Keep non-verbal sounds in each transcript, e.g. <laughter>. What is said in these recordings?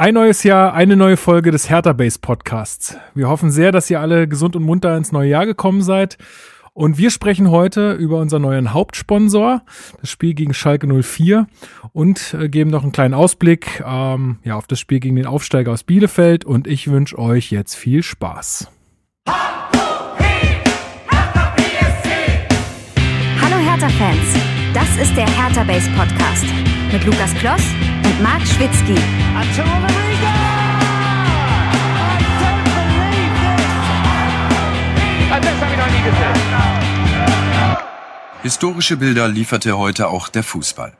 Ein neues Jahr, eine neue Folge des Hertha Base Podcasts. Wir hoffen sehr, dass ihr alle gesund und munter ins neue Jahr gekommen seid. Und wir sprechen heute über unseren neuen Hauptsponsor, das Spiel gegen Schalke 04 und äh, geben noch einen kleinen Ausblick ähm, ja, auf das Spiel gegen den Aufsteiger aus Bielefeld. Und ich wünsche euch jetzt viel Spaß. Hallo Hertha-Fans, das ist der Hertha Base Podcast mit Lukas Kloss und Marc Schwitzky. Historische Bilder lieferte heute auch der Fußball.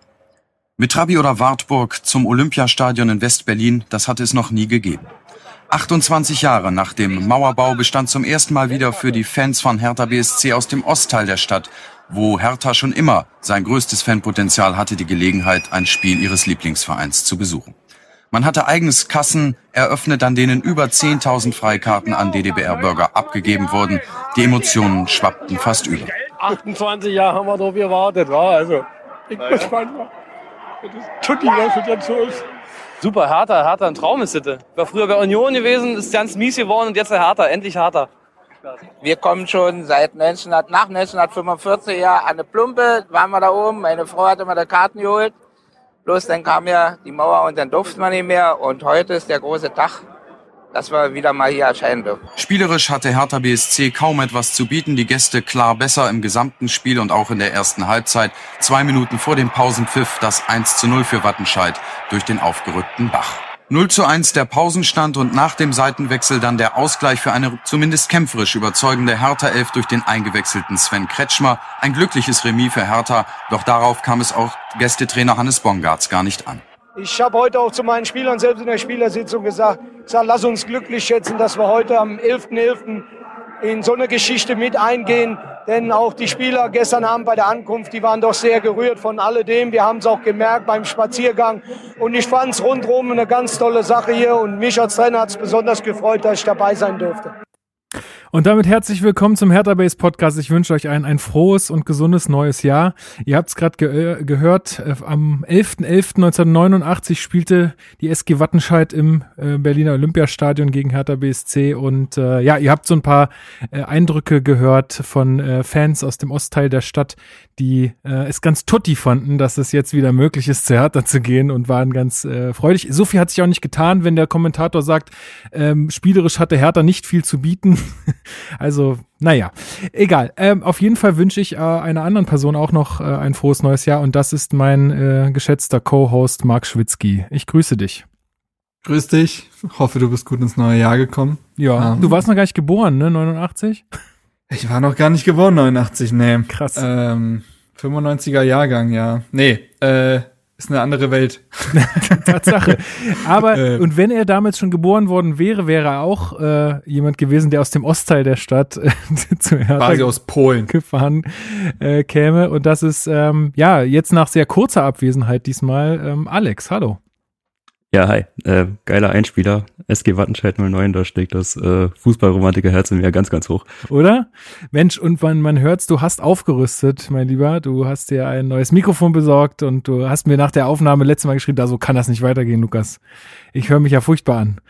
Mit Trabi oder Wartburg zum Olympiastadion in West-Berlin, das hatte es noch nie gegeben. 28 Jahre nach dem Mauerbau bestand zum ersten Mal wieder für die Fans von Hertha BSC aus dem Ostteil der Stadt, wo Hertha schon immer sein größtes Fanpotenzial hatte, die Gelegenheit, ein Spiel ihres Lieblingsvereins zu besuchen. Man hatte eigenes Kassen eröffnet, an denen über 10.000 Freikarten an DDBR-Bürger abgegeben wurden. Die Emotionen schwappten fast über. 28 Jahre haben wir drauf gewartet, wa? Also, ich bin gespannt, was das jetzt so ist. Super, Hertha, Hertha, ein Traum ist das. War früher bei Union gewesen, ist ganz mies geworden und jetzt der Hertha, endlich Hertha. Wir kommen schon seit 1900, nach 1945 ja an eine Plumpe, waren wir da oben. Meine Frau hat immer die Karten geholt. Bloß dann kam ja die Mauer und dann durften wir nicht mehr. Und heute ist der große Tag, dass wir wieder mal hier erscheinen dürfen. Spielerisch hatte Hertha BSC kaum etwas zu bieten. Die Gäste klar besser im gesamten Spiel und auch in der ersten Halbzeit. Zwei Minuten vor dem Pausenpfiff das 1 zu 0 für Wattenscheid durch den aufgerückten Bach. 0 zu 1 der Pausenstand und nach dem Seitenwechsel dann der Ausgleich für eine zumindest kämpferisch überzeugende Hertha-Elf durch den eingewechselten Sven Kretschmer. Ein glückliches Remis für Hertha, doch darauf kam es auch Gästetrainer Hannes Bongartz gar nicht an. Ich habe heute auch zu meinen Spielern selbst in der Spielersitzung gesagt, sag, lass uns glücklich schätzen, dass wir heute am 11.11. in so eine Geschichte mit eingehen. Denn auch die Spieler gestern Abend bei der Ankunft, die waren doch sehr gerührt von alledem. Wir haben es auch gemerkt beim Spaziergang. Und ich fand es rundherum eine ganz tolle Sache hier. Und mich als Trainer hat es besonders gefreut, dass ich dabei sein durfte. Und damit herzlich willkommen zum Hertha Base Podcast. Ich wünsche euch ein, ein frohes und gesundes neues Jahr. Ihr habt es gerade ge gehört, äh, am 11.11.1989 spielte die SG Wattenscheid im äh, Berliner Olympiastadion gegen Hertha BSC und äh, ja, ihr habt so ein paar äh, Eindrücke gehört von äh, Fans aus dem Ostteil der Stadt, die äh, es ganz tutti fanden, dass es jetzt wieder möglich ist, zu Hertha zu gehen und waren ganz äh, freudig. So viel hat sich auch nicht getan, wenn der Kommentator sagt, ähm, spielerisch hatte Hertha nicht viel zu bieten. <laughs> also, naja, egal. Ähm, auf jeden Fall wünsche ich äh, einer anderen Person auch noch äh, ein frohes neues Jahr und das ist mein äh, geschätzter Co-Host Marc Schwitzky. Ich grüße dich. Grüß dich. Hoffe, du bist gut ins neue Jahr gekommen. Ja, Ähm, du warst noch gar nicht geboren, ne? 89? Ich war noch gar nicht geboren, 89, nee. Krass. Ähm, 95er Jahrgang, ja. Nee, äh, ist eine andere Welt. <laughs> Tatsache. Aber, Äh. und wenn er damals schon geboren worden wäre, wäre er auch äh, jemand gewesen, der aus dem Ostteil der Stadt äh, <laughs> zu Hertha Quasi aus Polen. gefahren äh, käme. Und das ist, ähm, ja, jetzt nach sehr kurzer Abwesenheit diesmal, ähm, Alex, hallo. Ja, hi. Äh, geiler Einspieler. SG Wattenscheid 09, da steckt das äh, Fußballromantiker Herz in mir ganz, ganz hoch. Oder? Mensch, und man, man hört's, du hast aufgerüstet, mein Lieber. Du hast dir ein neues Mikrofon besorgt und du hast mir nach der Aufnahme letztes Mal geschrieben, da so kann das nicht weitergehen, Lukas. Ich höre mich ja furchtbar an.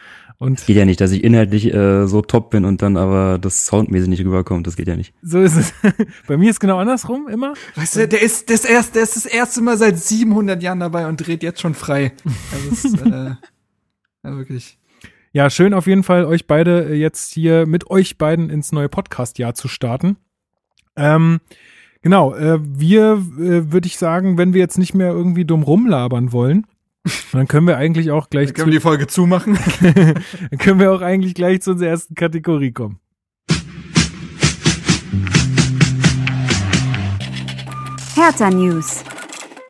Und Geht ja nicht, dass ich inhaltlich äh, so top bin und dann aber das soundmäßig nicht rüberkommt. Das geht ja nicht. so ist es. <laughs> Bei mir ist genau andersrum immer. Weißt du, der ist das erste, der ist das erste Mal seit 700 Jahren dabei und dreht jetzt schon frei. Also es ist, äh, <laughs> ja, wirklich. Ja, schön auf jeden Fall, euch beide äh, jetzt hier mit euch beiden ins neue Podcast-Jahr zu starten. Ähm, genau, äh, wir, äh, würde ich sagen, wenn wir jetzt nicht mehr irgendwie dumm rumlabern wollen, dann können wir eigentlich auch gleich Dann können wir die Folge zumachen. zu, <laughs> dann können wir auch eigentlich gleich zu unserer ersten Kategorie kommen. Hertha News.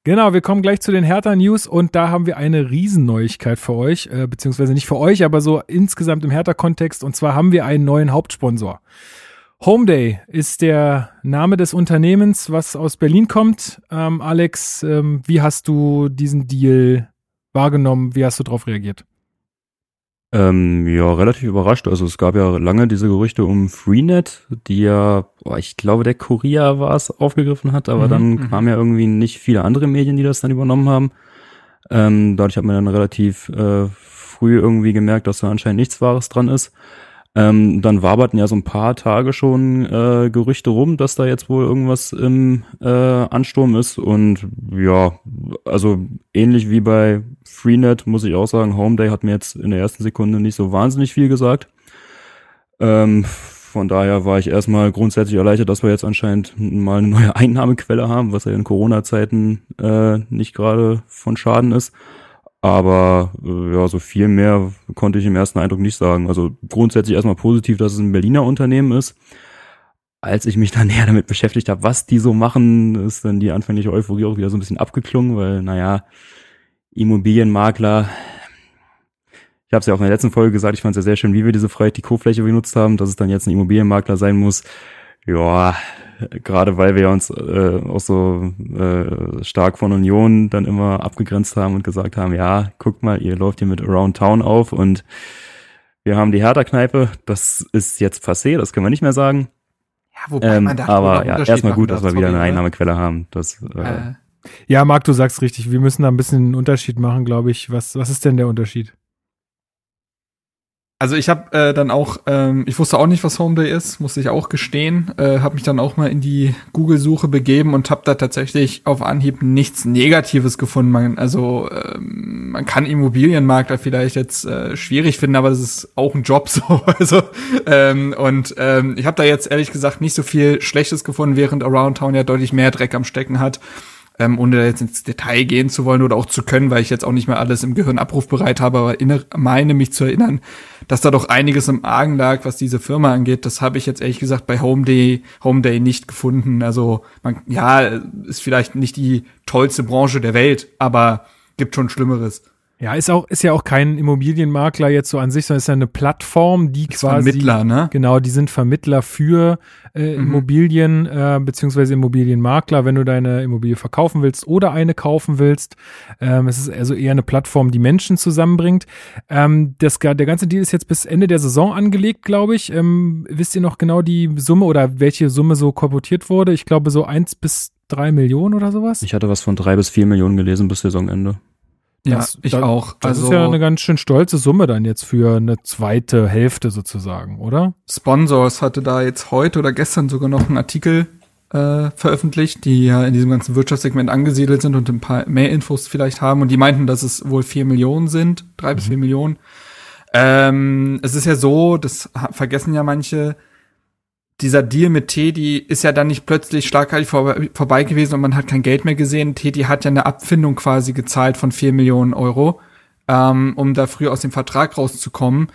Genau, wir kommen gleich zu den Hertha News und da haben wir eine Riesenneuigkeit für euch, äh, beziehungsweise nicht für euch, aber so insgesamt im Hertha-Kontext. Und zwar haben wir einen neuen Hauptsponsor. Homeday ist der Name des Unternehmens, was aus Berlin kommt. Ähm, Alex, ähm, wie hast du diesen Deal wahrgenommen? Wie hast du darauf reagiert? Ähm, ja, relativ überrascht. Also es gab ja lange diese Gerüchte um Freenet, die ja, boah, ich glaube, der Kurier war es, aufgegriffen hat, aber Mhm, dann mhm. kamen ja irgendwie nicht viele andere Medien, die das dann übernommen haben. Ähm, dadurch hat man dann relativ äh, früh irgendwie gemerkt, dass da anscheinend nichts Wahres dran ist. Ähm, dann waberten ja so ein paar Tage schon äh, Gerüchte rum, dass da jetzt wohl irgendwas im äh, Ansturm ist. Und ja, also ähnlich wie bei Freenet muss ich auch sagen, Homeday hat mir jetzt in der ersten Sekunde nicht so wahnsinnig viel gesagt. Ähm, von daher war ich erstmal grundsätzlich erleichtert, dass wir jetzt anscheinend mal eine neue <laughs> Einnahmequelle haben, was ja in Corona-Zeiten äh, nicht gerade von Schaden ist. Aber äh, ja, so viel mehr konnte ich im ersten Eindruck nicht sagen. Also grundsätzlich erstmal positiv, dass es ein Berliner Unternehmen ist. Als ich mich <laughs> dann näher damit beschäftigt habe, was die so machen, ist dann die anfängliche Euphorie auch wieder so ein bisschen abgeklungen, weil, naja, Immobilienmakler, ich habe es ja auch in der letzten Folge gesagt, ich fand es ja sehr schön, wie wir diese Freiheit die Co-Fläche benutzt haben, dass es dann jetzt ein Immobilienmakler sein muss. Ja, gerade weil wir uns äh, auch so äh, stark von Union dann immer abgegrenzt haben und gesagt haben, ja, guckt mal, ihr läuft hier mit Around Town auf und wir haben die Hertha-Kneipe, das ist jetzt passé, das können wir nicht mehr sagen. Ja, wobei ähm, man da aber ja, erstmal gut, dass wir wieder eine Einnahmequelle haben. Das, äh, äh. Ja, Marc, du sagst richtig, wir müssen da ein bisschen einen Unterschied machen, glaube ich. Was, was ist denn der Unterschied? Also ich habe äh, dann auch, ähm, ich wusste auch nicht, was Homeday ist, musste ich auch gestehen, äh, habe mich dann auch mal in die Google-Suche begeben und habe da tatsächlich auf Anhieb nichts Negatives gefunden. Man, also ähm, man kann Immobilienmakler vielleicht jetzt äh, schwierig finden, aber das ist auch ein Job <laughs> so. Also ähm, und ähm, ich habe da jetzt ehrlich gesagt nicht so viel Schlechtes gefunden, während Around Town ja deutlich mehr Dreck am Stecken hat ähm, ohne da jetzt ins Detail gehen zu wollen oder auch zu können, weil ich jetzt auch nicht mehr alles im Gehirn abrufbereit habe, aber inner, meine mich zu erinnern, dass da doch einiges im Argen lag, was diese Firma angeht. Das habe ich jetzt ehrlich gesagt bei Home Day, Home Day nicht gefunden. Also man, ja, ist vielleicht nicht die tollste Branche der Welt, aber gibt schon Schlimmeres. Ja, ist auch, ist ja auch kein Immobilienmakler jetzt so an sich, sondern ist ja eine Plattform, die ist quasi. Vermittler, ne? Genau, die sind Vermittler für äh, mhm. Immobilien, äh, beziehungsweise Immobilienmakler, wenn du deine Immobilie verkaufen willst oder eine kaufen willst. Ähm, es ist also eher eine Plattform, die Menschen zusammenbringt. Ähm, das, der ganze Deal ist jetzt bis Ende der Saison angelegt, glaube ich. Ähm, wisst ihr noch genau die Summe oder welche Summe so korportiert wurde? Ich glaube so eins bis drei Millionen oder sowas. Ich hatte was von drei bis vier Millionen gelesen bis Saisonende. Ja, das, ich da, auch. Das also, ist ja eine ganz schön stolze Summe dann jetzt für eine zweite Hälfte sozusagen, oder? Sponsors hatte da jetzt heute oder gestern sogar noch einen Artikel äh, veröffentlicht, die ja in diesem ganzen Wirtschaftssegment angesiedelt sind und ein paar mehr Infos vielleicht haben. Und die meinten, dass es wohl vier Millionen sind, drei mhm. bis vier Millionen. Ähm, es ist ja so, das vergessen ja manche, dieser Deal mit Teddy ist ja dann nicht plötzlich schlagartig vor, vorbei gewesen und man hat kein Geld mehr gesehen. Teddy hat ja eine Abfindung quasi gezahlt von vier Millionen Euro, ähm, um da früher aus dem Vertrag rauszukommen.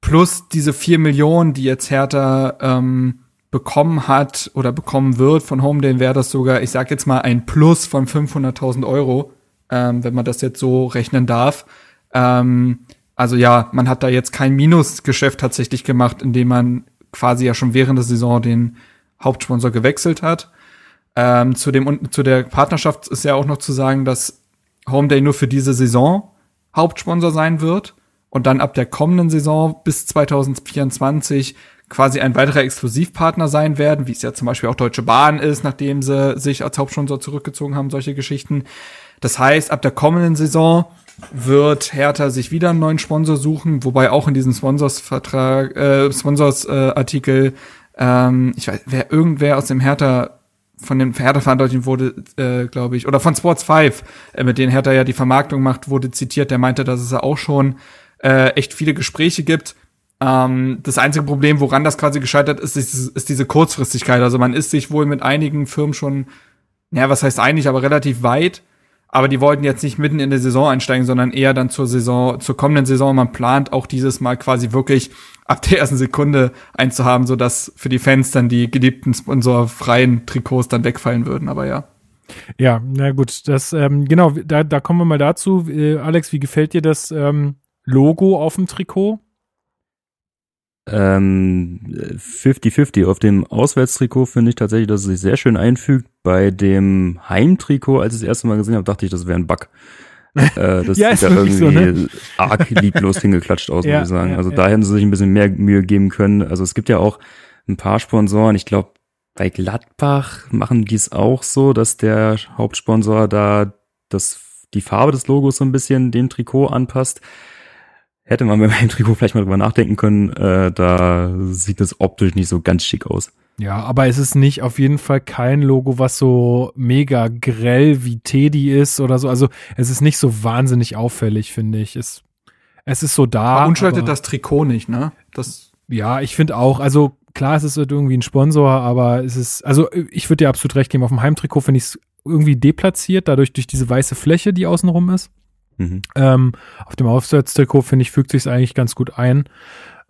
Plus diese vier Millionen, die jetzt Hertha ähm, bekommen hat oder bekommen wird von Homedale, wäre das sogar, ich sag jetzt mal, ein Plus von 500.000 Euro, ähm, wenn man das jetzt so rechnen darf. Ähm, also ja, man hat da jetzt kein Minusgeschäft tatsächlich gemacht, indem man quasi ja schon während der Saison den Hauptsponsor gewechselt hat. Ähm, zu, dem, zu der Partnerschaft ist ja auch noch zu sagen, dass Homeday nur für diese Saison Hauptsponsor sein wird und dann ab der kommenden Saison bis 2024 quasi ein weiterer Exklusivpartner sein werden, wie es ja zum Beispiel auch Deutsche Bahn ist, nachdem sie sich als Hauptsponsor zurückgezogen haben, solche Geschichten. Das heißt, ab der kommenden Saison wird Hertha sich wieder einen neuen Sponsor suchen, wobei auch in diesem Sponsors-Vertrag, äh, Sponsors-Artikel, ähm, ich weiß, wer irgendwer aus dem Hertha von dem Hertha-Verantwortlichen wurde, äh, glaube ich, oder von Sports 5, äh, mit denen Hertha ja die Vermarktung macht, wurde zitiert, der meinte, dass es ja auch schon äh, echt viele Gespräche gibt. Ähm, das einzige Problem, woran das quasi gescheitert ist, ist, ist diese Kurzfristigkeit. Also man ist sich wohl mit einigen Firmen schon, ja, was heißt einig, aber relativ weit aber die wollten jetzt nicht mitten in der Saison einsteigen, sondern eher dann zur Saison, zur kommenden Saison. Man plant auch dieses Mal quasi wirklich ab der ersten Sekunde einzuhaben, so dass für die Fans dann die geliebten sponsorfreien Trikots dann wegfallen würden. Aber ja. Ja, na gut, das ähm, genau, da, da kommen wir mal dazu. Äh, Alex, wie gefällt dir das ähm, Logo auf dem Trikot? Ähm, 50-50. Auf dem Auswärtstrikot finde ich tatsächlich, dass es sich sehr schön einfügt. Bei dem Heimtrikot, als ich das erste Mal gesehen habe, dachte ich, das wäre ein Bug. <laughs> äh, das ja, sieht ja irgendwie so, ne? arg lieblos hingeklatscht aus, <laughs> ja, muss ich sagen. Ja, also da hätten sie sich ein bisschen mehr Mühe geben können. Also es gibt ja auch ein paar Sponsoren. Ich glaube, bei Gladbach machen die es auch so, dass der Hauptsponsor da das, die Farbe des Logos so ein bisschen dem Trikot anpasst. Hätte man beim Heimtrikot vielleicht mal drüber nachdenken können. Äh, da sieht es optisch nicht so ganz schick aus. Ja, aber es ist nicht auf jeden Fall kein Logo, was so mega grell wie Teddy ist oder so. Also es ist nicht so wahnsinnig auffällig, finde ich. Es, es ist so da. Aber unschaltet das Trikot nicht, ne? Das ja, ich finde auch. Also klar, es ist irgendwie ein Sponsor, aber es ist, also ich würde dir absolut recht geben. Auf dem Heimtrikot finde ich es irgendwie deplatziert, dadurch durch diese weiße Fläche, die außenrum ist. Mhm. Ähm, auf dem Aufsatztrikot, finde ich, fügt sich eigentlich ganz gut ein.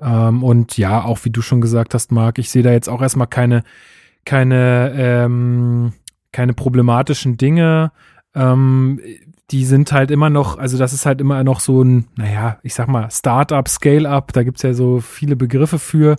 Ähm, und ja, auch wie du schon gesagt hast, Marc, ich sehe da jetzt auch erstmal keine, keine, ähm, keine problematischen Dinge. Ähm, die sind halt immer noch, also das ist halt immer noch so ein, naja, ich sag mal, Startup, Scale-up, da gibt's ja so viele Begriffe für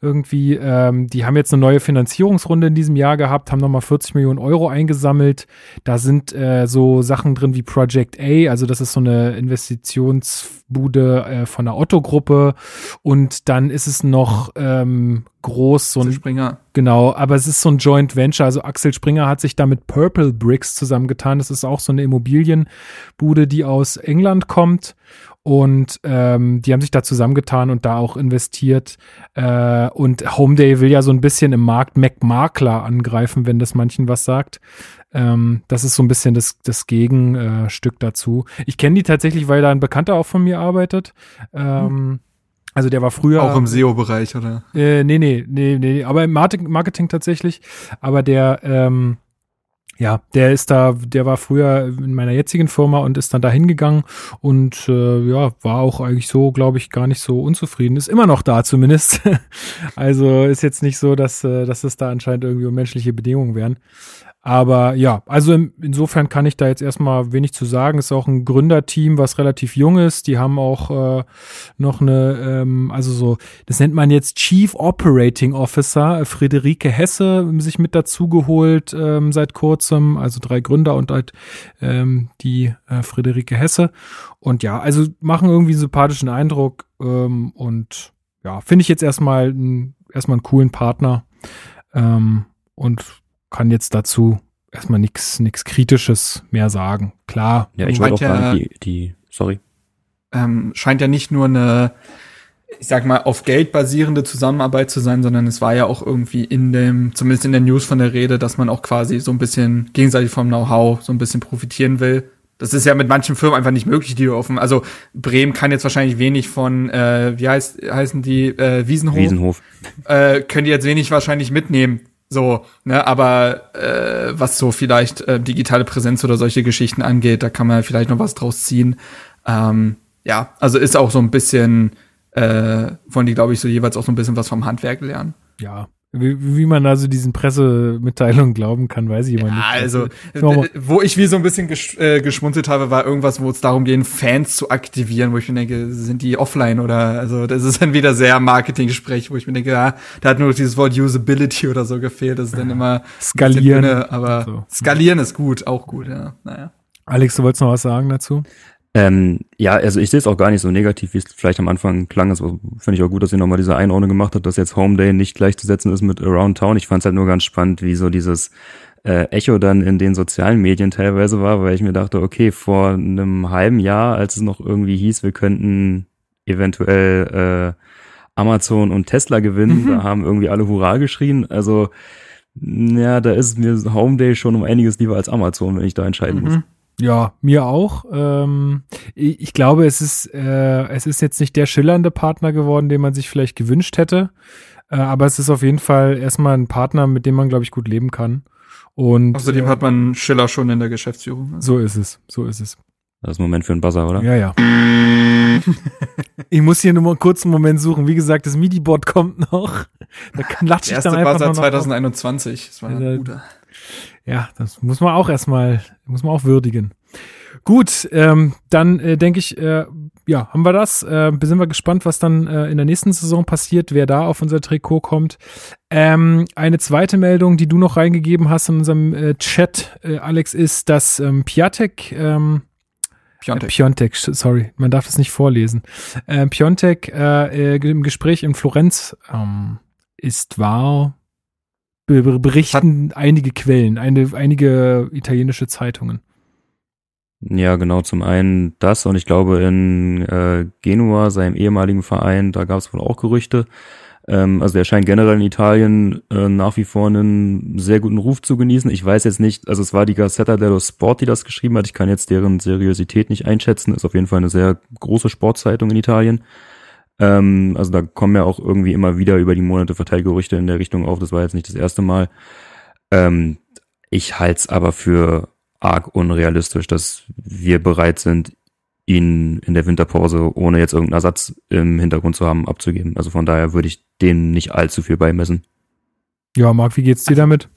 irgendwie. Ähm, die haben jetzt eine neue Finanzierungsrunde in diesem Jahr gehabt, haben nochmal 40 Millionen Euro eingesammelt. Da sind äh, so Sachen drin wie Project A, also das ist so eine Investitionsbude äh, von der Otto-Gruppe. Und dann ist es noch ähm, groß, so ein Springer. Genau, aber es ist so ein Joint Venture. Also Axel Springer hat sich da mit Purple Bricks zusammengetan. Das ist auch so eine Immobilienbude, die aus England kommt. Und ähm, die haben sich da zusammengetan und da auch investiert. Äh, und Homeday will ja so ein bisschen im Markt MacMakler angreifen, wenn das manchen was sagt. Ähm, das ist so ein bisschen das, das Gegenstück dazu. Ich kenne die tatsächlich, weil da ein Bekannter auch von mir arbeitet. Ähm, hm also der war früher. Auch im SEO-Bereich, oder? Äh, nee, nee, nee, nee, aber im Marketing tatsächlich. Aber der, ähm, ja, der ist da, der war früher in meiner jetzigen Firma und ist dann da hingegangen und äh, ja, war auch eigentlich so, glaube ich, gar nicht so unzufrieden. Ist immer noch da zumindest. <laughs> also ist jetzt nicht so, dass, äh, dass es da anscheinend irgendwie um menschliche Bedingungen wären. Aber ja, also insofern kann ich da jetzt erstmal wenig zu sagen. Ist auch ein Gründerteam, was relativ jung ist. Die haben auch äh, noch eine, ähm, also so, das nennt man jetzt Chief Operating Officer, Friederike Hesse, sich mit dazugeholt ähm, seit kurzem. Also drei Gründer und halt ähm, die äh, Friederike Hesse. Und ja, also machen irgendwie einen sympathischen Eindruck ähm, und ja, finde ich jetzt erstmal, erstmal einen coolen Partner. Ähm, und kann jetzt dazu erstmal nichts nichts Kritisches mehr sagen. Klar. Ja, ich wollte auch ja, die, die, sorry. Ähm, scheint ja nicht nur eine, ich sag mal, auf Geld basierende Zusammenarbeit zu sein, sondern es war ja auch irgendwie in dem, zumindest in der News von der Rede, dass man auch quasi so ein bisschen gegenseitig vom Know-how so ein bisschen profitieren will. Das ist ja mit manchen Firmen einfach nicht möglich, die offen. Also Bremen kann jetzt wahrscheinlich wenig von, äh, wie heißt, heißen die, äh, Wiesenhof? Wiesenhof. Äh, können die jetzt wenig wahrscheinlich mitnehmen. So, ne, aber äh, was so vielleicht äh, digitale Präsenz oder solche Geschichten angeht, da kann man vielleicht noch was draus ziehen. Ähm, ja, also ist auch so ein bisschen, äh, wollen die, glaube ich, so jeweils auch so ein bisschen was vom Handwerk lernen. Ja, wie, wie man also diesen Pressemitteilungen glauben kann, weiß ich immer ja, nicht. Also, wo ich wie so ein bisschen gesch äh, geschmunzelt habe, war irgendwas, wo es darum geht, Fans zu aktivieren, wo ich mir denke, sind die offline oder, also das ist dann wieder sehr Marketing-Sprech, wo ich mir denke, ja, da hat nur dieses Wort Usability oder so gefehlt, das ist dann immer skalieren. Dünne, aber so. skalieren ist gut, auch gut, ja. Naja. Alex, du wolltest noch was sagen dazu? Ähm, ja, also ich sehe es auch gar nicht so negativ, wie es vielleicht am Anfang klang. Also finde ich auch gut, dass ihr nochmal diese Einordnung gemacht habt, dass jetzt Home Day nicht gleichzusetzen ist mit Around Town. Ich fand es halt nur ganz spannend, wie so dieses äh, Echo dann in den sozialen Medien teilweise war, weil ich mir dachte, okay, vor einem halben Jahr, als es noch irgendwie hieß, wir könnten eventuell äh, Amazon und Tesla gewinnen, mhm. da haben irgendwie alle Hurra geschrien. Also ja, da ist mir Home Day schon um einiges lieber als Amazon, wenn ich da entscheiden mhm. muss. Ja, mir auch. Ähm, ich glaube, es ist, äh, es ist jetzt nicht der schillernde Partner geworden, den man sich vielleicht gewünscht hätte. Äh, aber es ist auf jeden Fall erstmal ein Partner, mit dem man, glaube ich, gut leben kann. Und außerdem äh, hat man Schiller schon in der Geschäftsführung. Also. So ist es, so ist es. Das ist ein Moment für einen Buzzer, oder? Ja, ja. <laughs> ich muss hier nur mal einen kurzen Moment suchen. Wie gesagt, das MIDI-Board kommt noch. Da klatsche ich dann einfach Buzzer 2021. Das war ein guter. Ja, das muss man auch erstmal, muss man auch würdigen. Gut, ähm, dann äh, denke ich, äh, ja, haben wir das. Äh, sind wir gespannt, was dann äh, in der nächsten Saison passiert, wer da auf unser Trikot kommt. Ähm, eine zweite Meldung, die du noch reingegeben hast in unserem äh, Chat, äh, Alex, ist, dass ähm, Piatek, ähm, Piontek. Äh, Piontek, sorry, man darf das nicht vorlesen. Äh, Piontek äh, äh, im Gespräch in Florenz ähm, ist, war, berichten Hat einige Quellen, eine, einige italienische Zeitungen. Ja, genau, zum einen das und ich glaube in äh, Genua, seinem ehemaligen Verein, da gab es wohl auch Gerüchte. Ähm, also er scheint generell in Italien äh, nach wie vor einen sehr guten Ruf zu genießen. Ich weiß jetzt nicht, also es war die Gazzetta dello Sport, die das geschrieben hat. Ich kann jetzt deren Seriosität nicht einschätzen. Ist auf jeden Fall eine sehr große Sportzeitung in Italien. Ähm, also da kommen ja auch irgendwie immer wieder über die Monate Verteilgerüchte in der Richtung auf. Das war jetzt nicht das erste Mal. Ähm, ich halte es aber für arg unrealistisch, dass wir bereit sind, ihn in der Winterpause, ohne jetzt irgendeinen Ersatz im Hintergrund zu haben, abzugeben. Also von daher würde ich dem nicht allzu viel beimessen. Ja, Marc, wie geht's dir damit?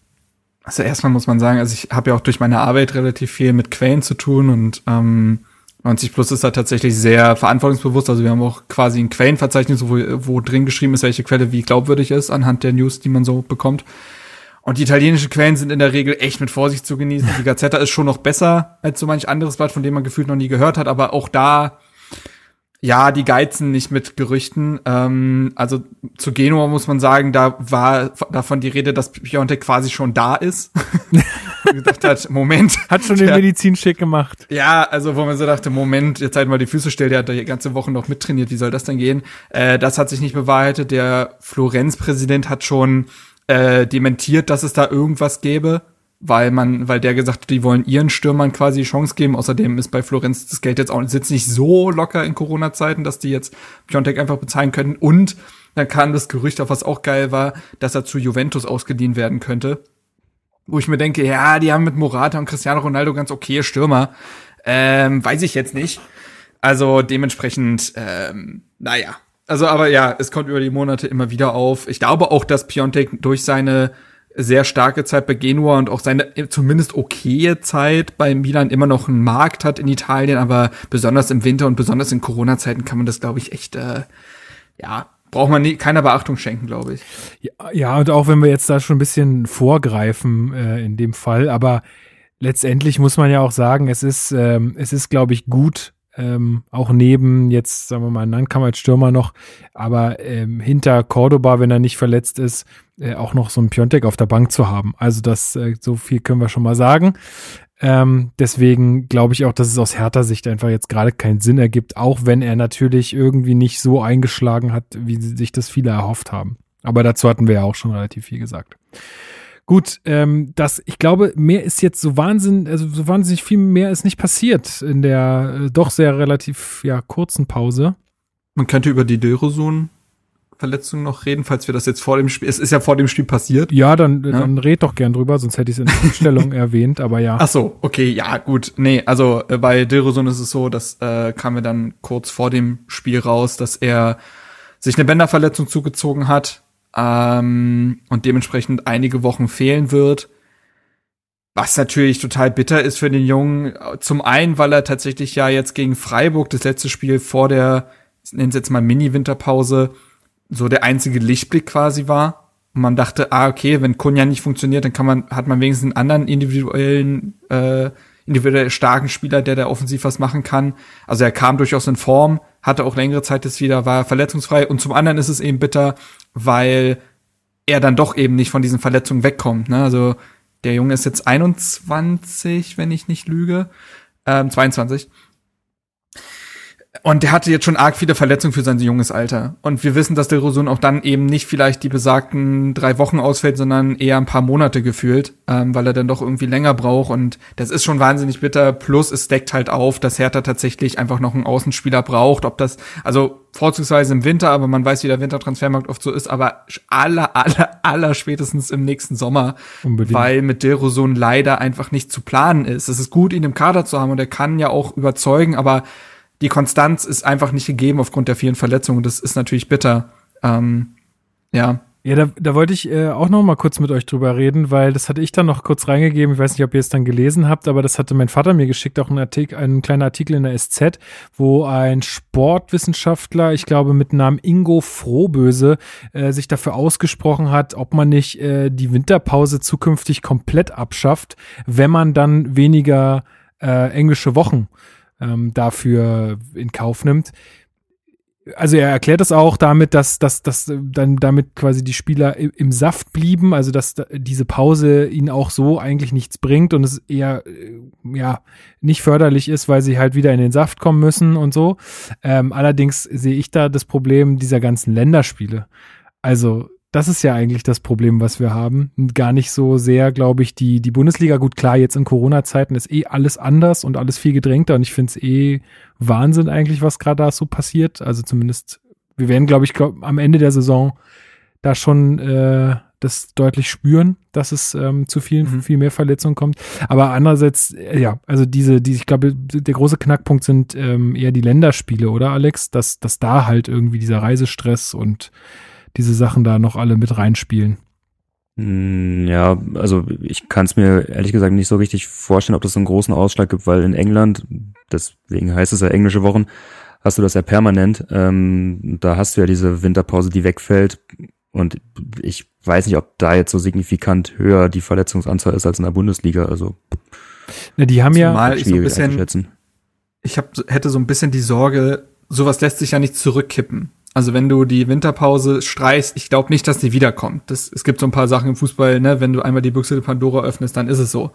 Also erstmal muss man sagen, also ich habe ja auch durch meine Arbeit relativ viel mit Quellen zu tun und ähm, 90 Plus ist da tatsächlich sehr verantwortungsbewusst. Also wir haben auch quasi ein Quellenverzeichnis, wo, wo drin geschrieben ist, welche Quelle wie glaubwürdig ist, anhand der News, die man so bekommt. Und die italienischen Quellen sind in der Regel echt mit Vorsicht zu genießen. Die Gazzetta ist schon noch besser als so manch anderes Blatt, von dem man gefühlt noch nie gehört hat, aber auch da, ja, die geizen nicht mit Gerüchten. Ähm, also zu Genua muss man sagen, da war davon die Rede, dass Piontek quasi schon da ist. <laughs> <laughs> gedacht hat, Moment. Hat schon den der, Medizin schick gemacht. Ja, also wo man so dachte, Moment, jetzt halt mal die Füße still, der hat da die ganze Woche noch mittrainiert, wie soll das denn gehen? Äh, das hat sich nicht bewahrheitet. Der Florenz-Präsident hat schon äh, dementiert, dass es da irgendwas gäbe, weil man, weil der gesagt hat, die wollen ihren Stürmern quasi Chance geben. Außerdem ist bei Florenz das Geld jetzt auch sitzt nicht so locker in Corona-Zeiten, dass die jetzt Piontek einfach bezahlen könnten. Und dann kam das Gerücht auf, was auch geil war, dass er zu Juventus ausgeliehen werden könnte. Wo ich mir denke, ja, die haben mit Morata und Cristiano Ronaldo ganz okay Stürmer. Ähm, weiß ich jetzt nicht. Also dementsprechend, ähm, naja, also, aber ja, es kommt über die Monate immer wieder auf. Ich glaube auch, dass Piontek durch seine sehr starke Zeit bei Genua und auch seine zumindest okaye Zeit bei Milan immer noch einen Markt hat in Italien, aber besonders im Winter und besonders in Corona-Zeiten kann man das, glaube ich, echt, äh, ja, braucht man nie, keiner Beachtung schenken, glaube ich. Ja, ja, und auch wenn wir jetzt da schon ein bisschen vorgreifen äh, in dem Fall, aber letztendlich muss man ja auch sagen, es ist, ähm, es ist, glaube ich, gut, ähm, auch neben jetzt, sagen wir mal, Nankam als Stürmer noch, aber ähm, hinter Cordoba, wenn er nicht verletzt ist, äh, auch noch so ein Piontek auf der Bank zu haben. Also das, äh, so viel können wir schon mal sagen. Ähm, deswegen glaube ich auch, dass es aus härter Sicht einfach jetzt gerade keinen Sinn ergibt, auch wenn er natürlich irgendwie nicht so eingeschlagen hat, wie sich das viele erhofft haben. Aber dazu hatten wir ja auch schon relativ viel gesagt. Gut, ähm, das, ich glaube, mehr ist jetzt so Wahnsinn, also so wahnsinnig viel mehr ist nicht passiert in der äh, doch sehr relativ ja kurzen Pause. Man könnte über die Dörosun Verletzung noch reden, falls wir das jetzt vor dem Spiel, es ist ja vor dem Spiel passiert. Ja, dann, ja? dann red doch gern drüber, sonst hätte ich es in der <laughs> Stellung erwähnt, aber ja. Ach so, okay, ja, gut. Nee, also äh, bei Dilrosun ist es so, das äh, kam mir dann kurz vor dem Spiel raus, dass er sich eine Bänderverletzung zugezogen hat ähm, und dementsprechend einige Wochen fehlen wird. Was natürlich total bitter ist für den Jungen. Zum einen, weil er tatsächlich ja jetzt gegen Freiburg das letzte Spiel vor der, nennen es jetzt mal Mini-Winterpause, so der einzige Lichtblick quasi war. Und man dachte, ah, okay, wenn Kunja nicht funktioniert, dann kann man, hat man wenigstens einen anderen individuellen, äh, individuell starken Spieler, der da offensiv was machen kann. Also er kam durchaus in Form, hatte auch längere Zeit jetzt wieder, war verletzungsfrei. Und zum anderen ist es eben bitter, weil er dann doch eben nicht von diesen Verletzungen wegkommt. Ne? Also der Junge ist jetzt 21, wenn ich nicht lüge, ähm, 22. Und der hatte jetzt schon arg viele Verletzungen für sein junges Alter. Und wir wissen, dass der Rosun auch dann eben nicht vielleicht die besagten drei Wochen ausfällt, sondern eher ein paar Monate gefühlt, ähm, weil er dann doch irgendwie länger braucht. Und das ist schon wahnsinnig bitter. Plus es deckt halt auf, dass Hertha tatsächlich einfach noch einen Außenspieler braucht. Ob das, also vorzugsweise im Winter, aber man weiß, wie der Wintertransfermarkt oft so ist, aber aller, aller, aller spätestens im nächsten Sommer. Unbedingt. Weil mit Dilrosun leider einfach nicht zu planen ist. Es ist gut, ihn im Kader zu haben und er kann ja auch überzeugen, aber die Konstanz ist einfach nicht gegeben aufgrund der vielen Verletzungen. Das ist natürlich bitter. Ähm, ja. Ja, da, da wollte ich äh, auch noch mal kurz mit euch drüber reden, weil das hatte ich dann noch kurz reingegeben. Ich weiß nicht, ob ihr es dann gelesen habt, aber das hatte mein Vater mir geschickt, auch ein Artikel, ein kleiner Artikel in der SZ, wo ein Sportwissenschaftler, ich glaube mit Namen Ingo Frohböse, äh, sich dafür ausgesprochen hat, ob man nicht äh, die Winterpause zukünftig komplett abschafft, wenn man dann weniger äh, englische Wochen ähm, dafür in Kauf nimmt. also er erklärt es auch damit, dass, dass, dass dann damit quasi die Spieler im Saft blieben, also dass diese Pause ihnen auch so eigentlich nichts bringt und es eher äh, ja nicht förderlich ist, weil sie halt wieder in den Saft kommen müssen und so. Ähm, allerdings sehe ich da das Problem dieser ganzen Länderspiele. Also das ist ja eigentlich das Problem, was wir haben. Gar nicht so sehr, glaube ich, die, die Bundesliga. Gut, klar, jetzt in Corona-Zeiten ist eh alles anders und alles viel gedrängter und ich finde es eh Wahnsinn eigentlich, was gerade da so passiert. Also zumindest, wir werden, glaube ich, glaub, am Ende der Saison da schon äh, das deutlich spüren, dass es ähm, zu vielen, mhm. viel mehr Verletzungen kommt. Aber andererseits, äh, ja, also diese, die, ich glaube, der große Knackpunkt sind ähm, eher die Länderspiele, oder Alex? Dass, dass da halt irgendwie dieser Reisestress und diese Sachen da noch alle mit reinspielen. Hm, ja, also ich kann es mir ehrlich gesagt nicht so richtig vorstellen, ob das so einen großen Ausschlag gibt, weil in England, deswegen heißt es ja englische Wochen, hast du das ja permanent. Ähm, da hast du ja diese Winterpause, die wegfällt. Und ich weiß nicht, ob da jetzt so signifikant höher die Verletzungsanzahl ist als in der Bundesliga. Also Na, die haben ja ich so ein bisschen, ich hab, hätte so ein bisschen die Sorge, sowas lässt sich ja nicht zurückkippen. Also wenn du die Winterpause streichst, ich glaube nicht, dass die wiederkommt. Das, es gibt so ein paar Sachen im Fußball, ne, wenn du einmal die Büchse der Pandora öffnest, dann ist es so.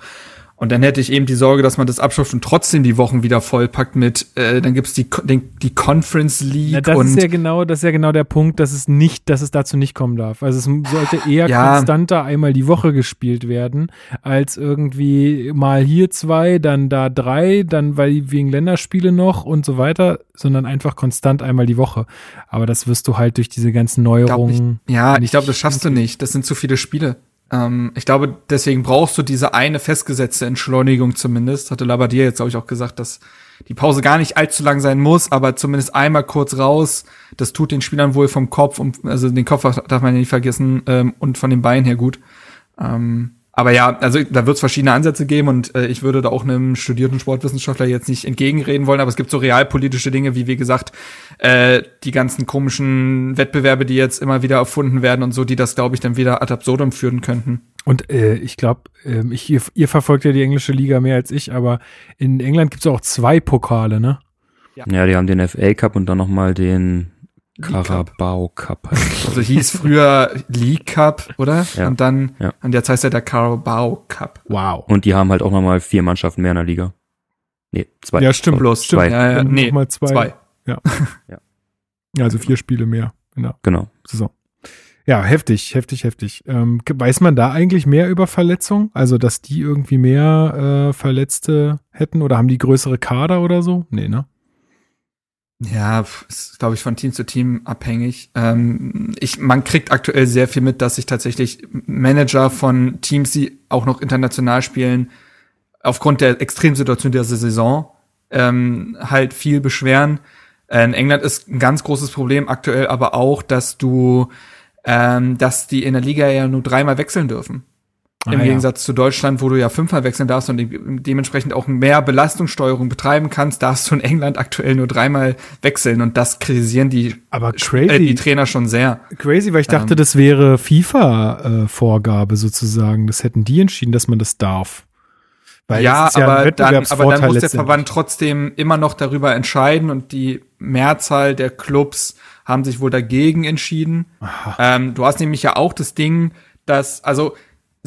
Und dann hätte ich eben die Sorge, dass man das abschafft und trotzdem die Wochen wieder vollpackt mit, äh, dann gibt's die, den, die Conference League. Ja, das und ist ja genau, das ist ja genau der Punkt, dass es nicht, dass es dazu nicht kommen darf. Also es sollte <sighs> eher ja. konstanter einmal die Woche gespielt werden, als irgendwie mal hier zwei, dann da drei, dann weil wegen Länderspiele noch und so weiter, sondern einfach konstant einmal die Woche. Aber das wirst du halt durch diese ganzen Neuerungen. Ich, ja, ich glaube, das schaffst du nicht. Das sind zu viele Spiele. Ähm, ich glaube, deswegen brauchst du diese eine festgesetzte Entschleunigung zumindest. Hatte Labadier jetzt, glaube ich, auch gesagt, dass die Pause gar nicht allzu lang sein muss, aber zumindest einmal kurz raus. Das tut den Spielern wohl vom Kopf, und, also den Kopf darf man ja nicht vergessen, ähm, und von den Beinen her gut. Ähm, aber ja, also da wird es verschiedene Ansätze geben und äh, ich würde da auch einem studierten Sportwissenschaftler jetzt nicht entgegenreden wollen, aber es gibt so realpolitische Dinge, wie wie gesagt, äh, die ganzen komischen Wettbewerbe, die jetzt immer wieder erfunden werden und so, die das, glaube ich, dann wieder ad absurdum führen könnten. Und äh, ich glaube, äh, ich, ihr, ihr verfolgt ja die englische Liga mehr als ich, aber in England gibt es auch zwei Pokale, ne? Ja. ja, die haben den FA Cup und dann nochmal den Carabao Cup. Also hieß früher League Cup, oder? Ja. Und dann, ja. und jetzt heißt er der Carabao Cup. Wow. Und die haben halt auch nochmal vier Mannschaften mehr in der Liga. Nee, zwei. Ja, stimmt. Bloß stimmt. zwei. Ja, ja, nee, mal zwei. zwei. Ja. <laughs> ja. ja. Also vier Spiele mehr in der genau. Saison. Ja, heftig, heftig, heftig. Ähm, weiß man da eigentlich mehr über Verletzungen? Also, dass die irgendwie mehr äh, Verletzte hätten oder haben die größere Kader oder so? Nee, ne? Ja, ist, glaube ich, von Team zu Team abhängig. Ähm, ich, man kriegt aktuell sehr viel mit, dass sich tatsächlich Manager von Teams, die auch noch international spielen, aufgrund der Extremsituation dieser Saison ähm, halt viel beschweren. In England ist ein ganz großes Problem aktuell aber auch, dass du, ähm, dass die in der Liga ja nur dreimal wechseln dürfen. Ah, Im Gegensatz zu Deutschland, wo du ja fünfmal wechseln darfst und dementsprechend auch mehr Belastungssteuerung betreiben kannst, darfst du in England aktuell nur dreimal wechseln und das kritisieren die, Aber crazy. Äh, die Trainer schon sehr. Crazy, weil ich dachte, ähm, das wäre FIFA-Vorgabe sozusagen. Das hätten die entschieden, dass man das darf. Weil ja, ja aber, dann, aber dann muss der Verband trotzdem immer noch darüber entscheiden und die Mehrzahl der Clubs haben sich wohl dagegen entschieden. Ähm, du hast nämlich ja auch das Ding, dass, also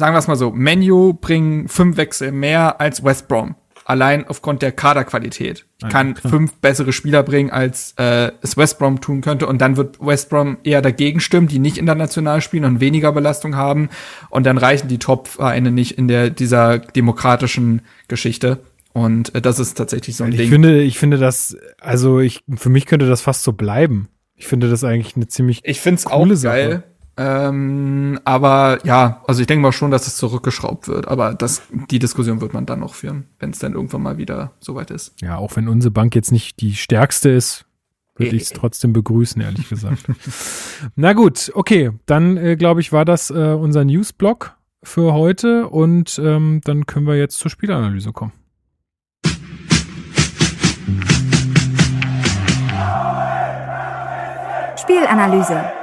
sagen wir es mal so, Menu bringen fünf Wechsel mehr als West Brom. Allein aufgrund der Kaderqualität. Ich kann klar. fünf bessere Spieler bringen, als äh, es West Brom tun könnte. Und dann wird West Brom eher dagegen stimmen, die nicht international spielen und weniger Belastung haben. Und dann reichen die Top-Vereine nicht in der dieser demokratischen Geschichte. Und äh, das ist tatsächlich so ein ich Ding. Ich finde, ich finde das, also ich, für mich könnte das fast so bleiben. Ich finde das eigentlich eine ziemlich ich find's coole auch geil. Sache. Ähm, aber ja, also ich denke mal schon, dass es zurückgeschraubt wird. Aber das, die Diskussion wird man dann noch führen, wenn es dann irgendwann mal wieder soweit ist. Ja, auch wenn unsere Bank jetzt nicht die stärkste ist, würde ich es trotzdem begrüßen, ehrlich gesagt. <laughs> Na gut, okay, dann äh, glaube ich, war das äh, unser Newsblock für heute und ähm, dann können wir jetzt zur Spielanalyse kommen. Spielanalyse.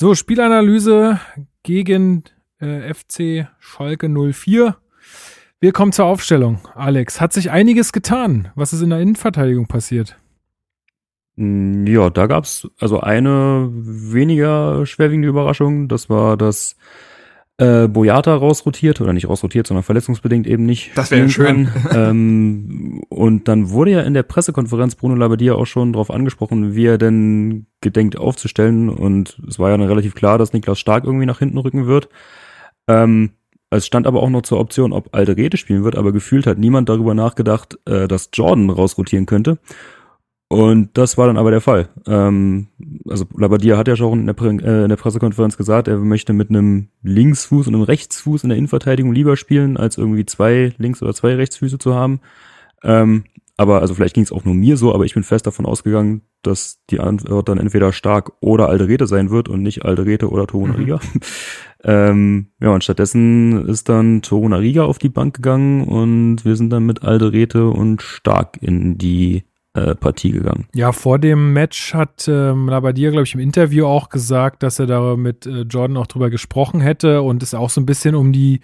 So, Spielanalyse gegen äh, FC Schalke 04. Wir kommen zur Aufstellung. Alex, hat sich einiges getan. Was ist in der Innenverteidigung passiert? Mm, Ja, da gab's also eine weniger schwerwiegende Überraschung. Das war, dass äh, Boyata rausrotiert oder nicht rausrotiert, sondern verletzungsbedingt eben nicht. Das wäre schön. <laughs> ähm, und dann wurde ja in der Pressekonferenz Bruno Labbadia auch schon darauf angesprochen, wie er denn gedenkt aufzustellen. Und es war ja dann relativ klar, dass Niklas Stark irgendwie nach hinten rücken wird. Ähm, es stand aber auch noch zur Option, ob Alderete spielen wird, aber gefühlt hat niemand darüber nachgedacht, äh, dass Jordan rausrotieren könnte. Und das war dann aber der Fall. Ähm, also Labadia hat ja schon in der, Pre äh, in der Pressekonferenz gesagt, er möchte mit einem Linksfuß und einem Rechtsfuß in der Innenverteidigung lieber spielen, als irgendwie zwei Links- oder zwei Rechtsfüße zu haben. Ähm, aber also vielleicht ging es auch nur mir so, aber ich bin fest davon ausgegangen, dass die Antwort dann entweder stark oder Alderete sein wird und nicht Alderete oder Torunariga. <laughs> ähm, ja, und stattdessen ist dann Torunariga auf die Bank gegangen und wir sind dann mit Alderete und stark in die äh, Partie gegangen. Ja, vor dem Match hat ähm, Labadia, glaube ich, im Interview auch gesagt, dass er da mit äh, Jordan auch drüber gesprochen hätte und es auch so ein bisschen um die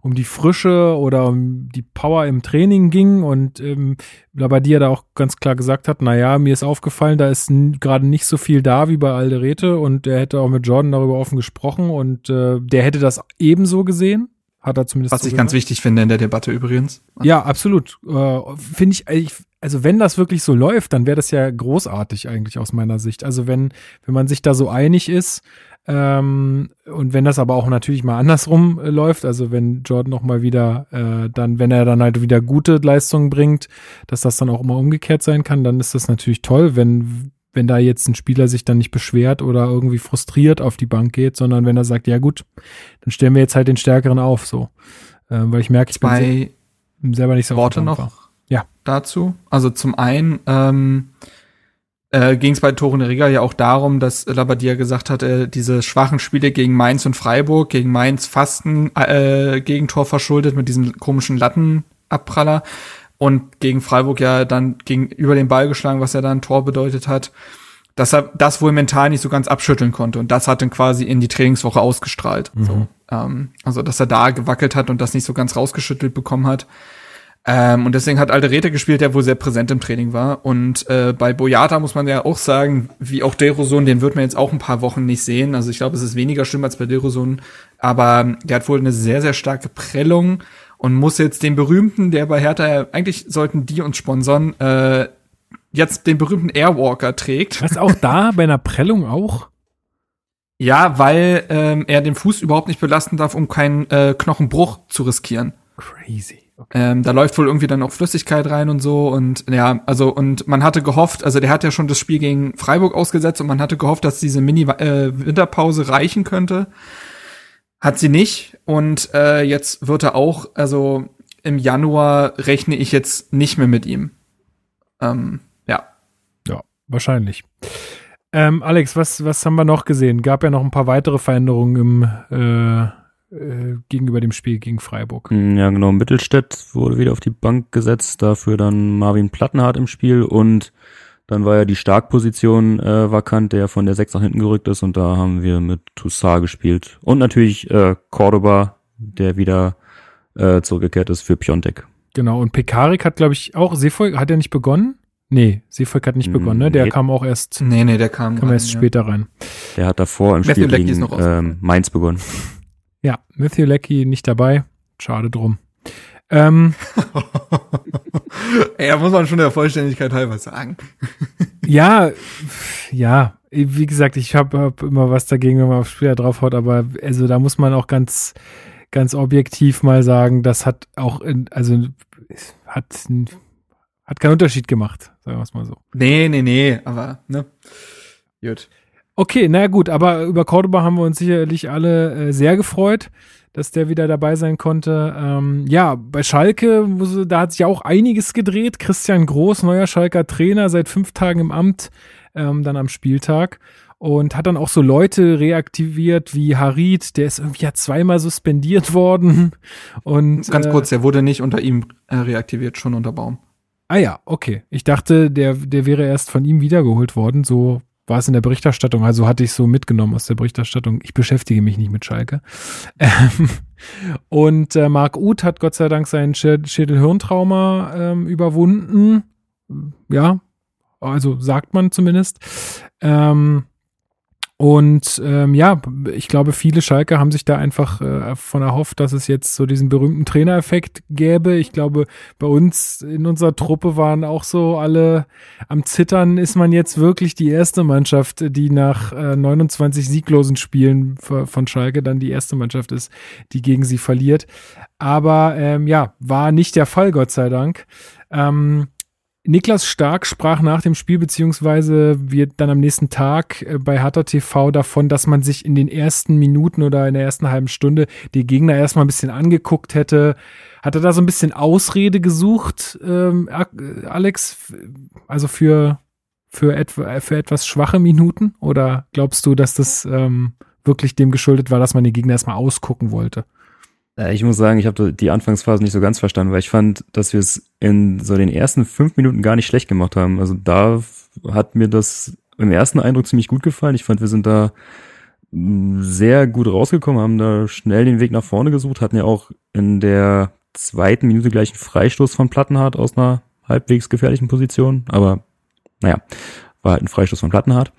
um die Frische oder um die Power im Training ging und ähm, Labadia da auch ganz klar gesagt hat, naja, mir ist aufgefallen, da ist gerade nicht so viel da wie bei Alderete und er hätte auch mit Jordan darüber offen gesprochen und äh, der hätte das ebenso gesehen, hat er zumindest Was so ich ganz gesagt. wichtig finde in der Debatte übrigens. Ja, absolut. Äh, Finde ich, ich, also wenn das wirklich so läuft, dann wäre das ja großartig eigentlich aus meiner Sicht. Also wenn, wenn man sich da so einig ist, ähm, und wenn das aber auch natürlich mal andersrum äh, läuft, also wenn Jordan noch mal wieder, äh, dann, wenn er dann halt wieder gute Leistungen bringt, dass das dann auch immer umgekehrt sein kann, dann ist das natürlich toll, wenn, wenn da jetzt ein Spieler sich dann nicht beschwert oder irgendwie frustriert auf die Bank geht, sondern wenn er sagt, ja gut, dann stellen wir jetzt halt den Stärkeren auf, so. Äh, weil ich merke, ich bin Zwei se- selber nicht so Worte noch war. Ja. dazu. Also zum einen ähm, äh, ging es bei Torunariga ja auch darum, dass Labadia gesagt hat, äh, diese schwachen Spiele gegen Mainz und Freiburg, gegen Mainz fast ein äh, Gegentor verschuldet mit diesem komischen Lattenabpraller und gegen Freiburg ja dann gegen über den Ball geschlagen, was ja dann ein Tor bedeutet hat, dass er das wohl mental nicht so ganz abschütteln konnte und das hat dann quasi in die Trainingswoche ausgestrahlt. So, ähm, also dass er da gewackelt hat und das nicht so ganz rausgeschüttelt bekommen hat. Ähm, und deswegen hat Alderete gespielt, der wohl sehr präsent im Training war. Und äh, bei Boyata muss man ja auch sagen, wie auch Deroson, den wird man jetzt auch ein paar Wochen nicht sehen. Also ich glaube, es ist weniger schlimm als bei Deroson. Aber der hat wohl eine sehr, sehr starke Prellung und muss jetzt den berühmten, der bei Hertha, eigentlich sollten die uns sponsern, äh, jetzt den berühmten Airwalker trägt. Was auch da bei einer Prellung auch? Ja, weil ähm, er den Fuß überhaupt nicht belasten darf, um keinen äh, Knochenbruch zu riskieren. Crazy. Ähm, da läuft wohl irgendwie dann auch Flüssigkeit rein und so und ja, also und man hatte gehofft, also der hat ja schon das Spiel gegen Freiburg ausgesetzt und man hatte gehofft, dass diese Mini-Winterpause reichen könnte. Hat sie nicht und äh, jetzt wird er auch, also im Januar rechne ich jetzt nicht mehr mit ihm. Ähm, ja. Ja, wahrscheinlich. Ähm, Alex, was, was haben wir noch gesehen? Gab ja noch ein paar weitere Veränderungen im, äh, äh, gegenüber dem Spiel gegen Freiburg. Mm, Ja, genau. Mittelstädt wurde wieder auf die Bank gesetzt, dafür dann Marvin Plattenhardt im Spiel und dann war ja die Starkposition äh, vakant, der von der 6 nach hinten gerückt ist und da haben wir mit Toussaint gespielt. Und natürlich äh, Cordoba, der wieder äh, zurückgekehrt ist für Piontek. Genau, und Pekarik hat, glaube ich, auch, Seefolk, hat er nicht begonnen? Nee, Seefolk hat nicht Mm, begonnen, ne? Der nee. kam auch erst, Nee, nee, der kam, kam rein, erst ja. später rein. Der hat davor im Matthew Spiel gegen ähm, Mainz begonnen. Ja, Matthew Leckie nicht dabei. Schade drum. Ähm, <laughs> Ey, da muss man schon der Vollständigkeit halber sagen. <laughs> ja, ja, wie gesagt, ich habe hab immer was dagegen, wenn man auf Spieler draufhaut, aber also da muss man auch ganz, ganz objektiv mal sagen, das hat auch, in, also hat, hat keinen Unterschied gemacht, sagen wir es mal so. Nee, nee, nee, aber, ne? Gut. Okay, na gut, aber über Cordoba haben wir uns sicherlich alle äh, sehr gefreut, dass der wieder dabei sein konnte. Ähm, ja, bei Schalke, da hat sich auch einiges gedreht. Christian Groß, neuer Schalker Trainer, seit fünf Tagen im Amt, ähm, dann am Spieltag. Und hat dann auch so Leute reaktiviert wie Harid, der ist irgendwie ja zweimal suspendiert <laughs> worden. Und, Ganz äh, kurz, der wurde nicht unter ihm äh, reaktiviert, schon unter Baum. Ah ja, okay. Ich dachte, der, der wäre erst von ihm wiedergeholt worden. So war es in der Berichterstattung. Also hatte ich so mitgenommen aus der Berichterstattung. Ich beschäftige mich nicht mit Schalke. <laughs> Ähm, und äh, Marc Uth hat Gott sei Dank seinen Schä- Schädelhirntrauma ähm, überwunden. Ja, Also sagt man zumindest. Ähm, und ähm, ja, ich glaube, viele Schalke haben sich da einfach äh, von erhofft, dass es jetzt so diesen berühmten Trainereffekt gäbe. Ich glaube, bei uns in unserer Truppe waren auch so alle am Zittern. Ist man jetzt wirklich die erste Mannschaft, die nach äh, 29 sieglosen Spielen von Schalke dann die erste Mannschaft ist, die gegen sie verliert. Aber ähm, ja, war nicht der Fall, Gott sei Dank. Ähm, Niklas Stark sprach nach dem Spiel, beziehungsweise wird dann am nächsten Tag äh, bei Hatter TV davon, dass man sich in den ersten Minuten oder in der ersten halben Stunde die Gegner erstmal ein bisschen angeguckt hätte. Hat er da so ein bisschen Ausrede gesucht, ähm, Alex? Also für, für, etwa, für etwas schwache Minuten? Oder glaubst du, dass das ähm, wirklich dem geschuldet war, dass man die Gegner erstmal ausgucken wollte? Äh, ich muss sagen, ich habe die Anfangsphase nicht so ganz verstanden, weil ich fand, dass wir es in so den ersten fünf Minuten gar nicht schlecht gemacht haben. Also da hat mir das im ersten Eindruck ziemlich gut gefallen. Ich fand, wir sind da mm, sehr gut rausgekommen, haben da schnell den Weg nach vorne gesucht, hatten ja auch in der zweiten Minute gleich einen Freistoß von Plattenhardt aus einer halbwegs gefährlichen Position. Aber naja, war halt ein Freistoß von Plattenhardt.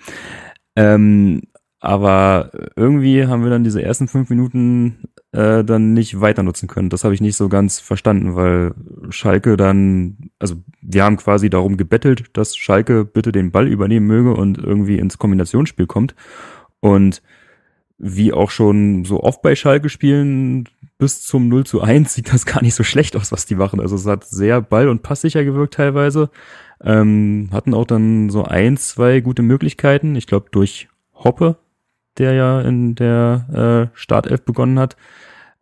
Ähm, aber irgendwie haben wir dann diese ersten fünf Minuten äh, dann nicht weiter nutzen können. Das habe ich nicht so ganz verstanden, weil Schalke dann, also wir haben quasi darum gebettelt, dass Schalke bitte den Ball übernehmen möge und irgendwie ins Kombinationsspiel kommt. Und wie auch schon so oft bei Schalke spielen, bis zum 0 zu 1 sieht das <laughs> gar nicht so schlecht aus, was die machen. Also es hat sehr ball- und passsicher gewirkt teilweise. Ähm, hatten auch dann so ein, zwei gute Möglichkeiten. Ich glaube durch Hoppe, der ja in der äh, Startelf begonnen hat.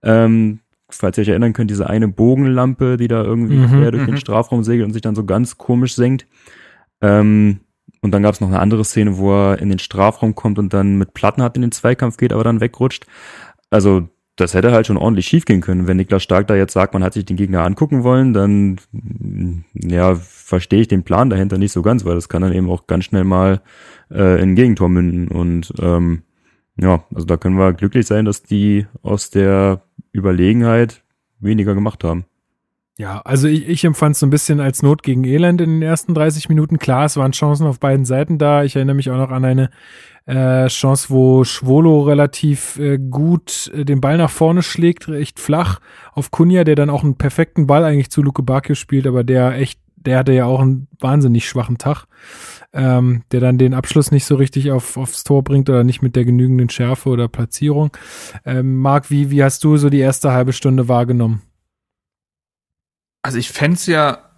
Ähm, falls ihr euch erinnern könnt, diese eine Bogenlampe, die da irgendwie mhm, quer durch den mhm. Strafraum segelt und sich dann so ganz komisch senkt. Ähm, und dann gab es noch eine andere Szene, wo er in den Strafraum kommt und dann mit Platten hat in den Zweikampf geht, aber dann wegrutscht. Also das hätte halt schon ordentlich schief gehen können. Wenn Niklas Stark da jetzt sagt, man hat sich den Gegner angucken wollen, dann ja, verstehe ich den Plan dahinter nicht so ganz, weil das kann dann eben auch ganz schnell mal äh, in Gegentor münden. Und ähm, ja, also da können wir glücklich sein, dass die aus der Überlegenheit weniger gemacht haben. Ja, also ich, ich empfand es so ein bisschen als Not gegen Elend in den ersten 30 Minuten. Klar, es waren Chancen auf beiden Seiten da. Ich erinnere mich auch noch an eine äh, Chance, wo Schwolo relativ äh, gut äh, den Ball nach vorne schlägt, recht flach auf Kunja, der dann auch einen perfekten Ball eigentlich zu Luke Bakio spielt, aber der echt, der hatte ja auch einen wahnsinnig schwachen Tag ähm, der dann den Abschluss nicht so richtig auf, aufs Tor bringt oder nicht mit der genügenden Schärfe oder Platzierung. Ähm, Marc, wie, wie hast du so die erste halbe Stunde wahrgenommen? Also ich fände ja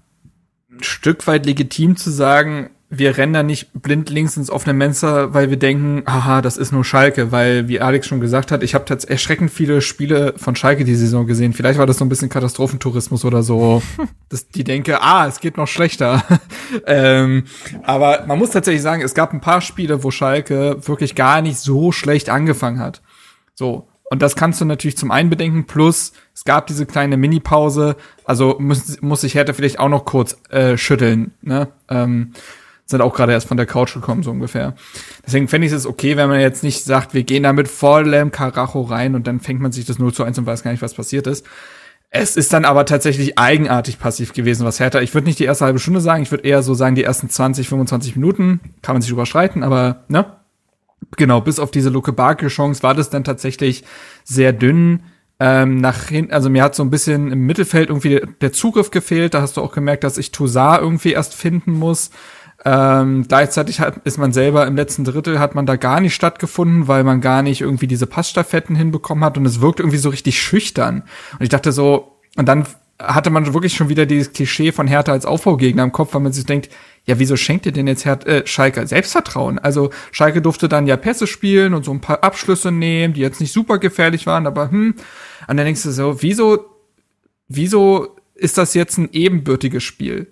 ein Stück weit legitim zu sagen, wir rennen da nicht blind links ins offene Mensa, weil wir denken, haha, das ist nur Schalke, weil, wie Alex schon gesagt hat, ich habe tatsächlich erschreckend viele Spiele von Schalke die Saison gesehen. Vielleicht war das so ein bisschen Katastrophentourismus oder so, <laughs> dass die denke, ah, es geht noch schlechter. <laughs> ähm, aber man muss tatsächlich sagen, es gab ein paar Spiele, wo Schalke wirklich gar nicht so schlecht angefangen hat. So. Und das kannst du natürlich zum einen bedenken, plus es gab diese kleine Mini-Pause, also muss, muss ich Hertha vielleicht auch noch kurz äh, schütteln. Ne? Ähm, sind auch gerade erst von der Couch gekommen, so ungefähr. Deswegen fände ich es okay, wenn man jetzt nicht sagt, wir gehen da mit vollem Karacho rein und dann fängt man sich das 0 zu 1 und weiß gar nicht, was passiert ist. Es ist dann aber tatsächlich eigenartig passiv gewesen, was härter. Ich würde nicht die erste halbe Stunde sagen, ich würde eher so sagen, die ersten 20, 25 Minuten, kann man sich überschreiten, aber ne? Genau, bis auf diese Luke Barke-Chance war das dann tatsächlich sehr dünn. Ähm, nach hinten, also mir hat so ein bisschen im Mittelfeld irgendwie der Zugriff gefehlt. Da hast du auch gemerkt, dass ich Toussaint irgendwie erst finden muss. Ähm, gleichzeitig hat, ist man selber im letzten Drittel hat man da gar nicht stattgefunden, weil man gar nicht irgendwie diese Passstaffetten hinbekommen hat und es wirkt irgendwie so richtig schüchtern. Und ich dachte so, und dann hatte man wirklich schon wieder dieses Klischee von Hertha als Aufbaugegner im Kopf, weil man sich denkt, ja, wieso schenkt ihr denn jetzt Her äh, Schalke Selbstvertrauen? Also Schalke durfte dann ja Pässe spielen und so ein paar Abschlüsse nehmen, die jetzt nicht super gefährlich waren, aber hm. Und dann denkst du so, wieso, wieso ist das jetzt ein ebenbürtiges Spiel?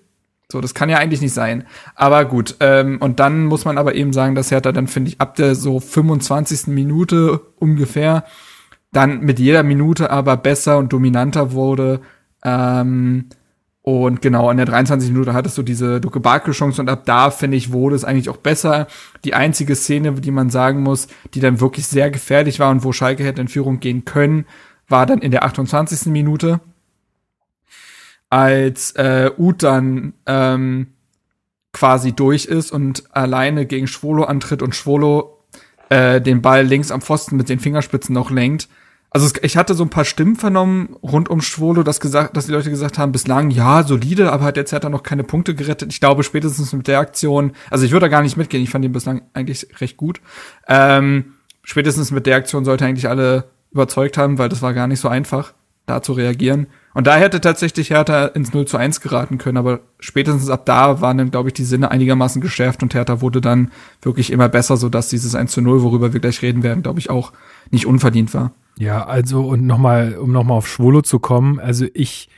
So, das kann ja eigentlich nicht sein. Aber gut, ähm, und dann muss man aber eben sagen, dass Hertha dann, finde ich, ab der so 25. Minute ungefähr dann mit jeder Minute aber besser und dominanter wurde. Ähm, und genau, in der 23. Minute hattest du diese Duke Barke-Chance und ab da, finde ich, wurde es eigentlich auch besser. Die einzige Szene, die man sagen muss, die dann wirklich sehr gefährlich war und wo Schalke hätte in Führung gehen können, war dann in der 28. Minute als äh, Ut dann ähm, quasi durch ist und alleine gegen Schwolo antritt und Schwolo äh, den Ball links am Pfosten mit den Fingerspitzen noch lenkt. Also es, ich hatte so ein paar Stimmen vernommen rund um Schwolo, dass gesagt, dass die Leute gesagt haben, bislang ja solide, aber hat jetzt hat noch keine Punkte gerettet. Ich glaube spätestens mit der Aktion, also ich würde da gar nicht mitgehen. Ich fand ihn bislang eigentlich recht gut. Ähm, spätestens mit der Aktion sollte eigentlich alle überzeugt haben, weil das war gar nicht so einfach, da zu reagieren. Und da hätte tatsächlich Hertha ins 0 zu 1 geraten können, aber spätestens ab da waren dann, glaube ich, die Sinne einigermaßen geschärft und Hertha wurde dann wirklich immer besser, sodass dieses 1 zu 0, worüber wir gleich reden werden, glaube ich, auch nicht unverdient war. Ja, also und nochmal, um nochmal auf Schwolo zu kommen, also ich,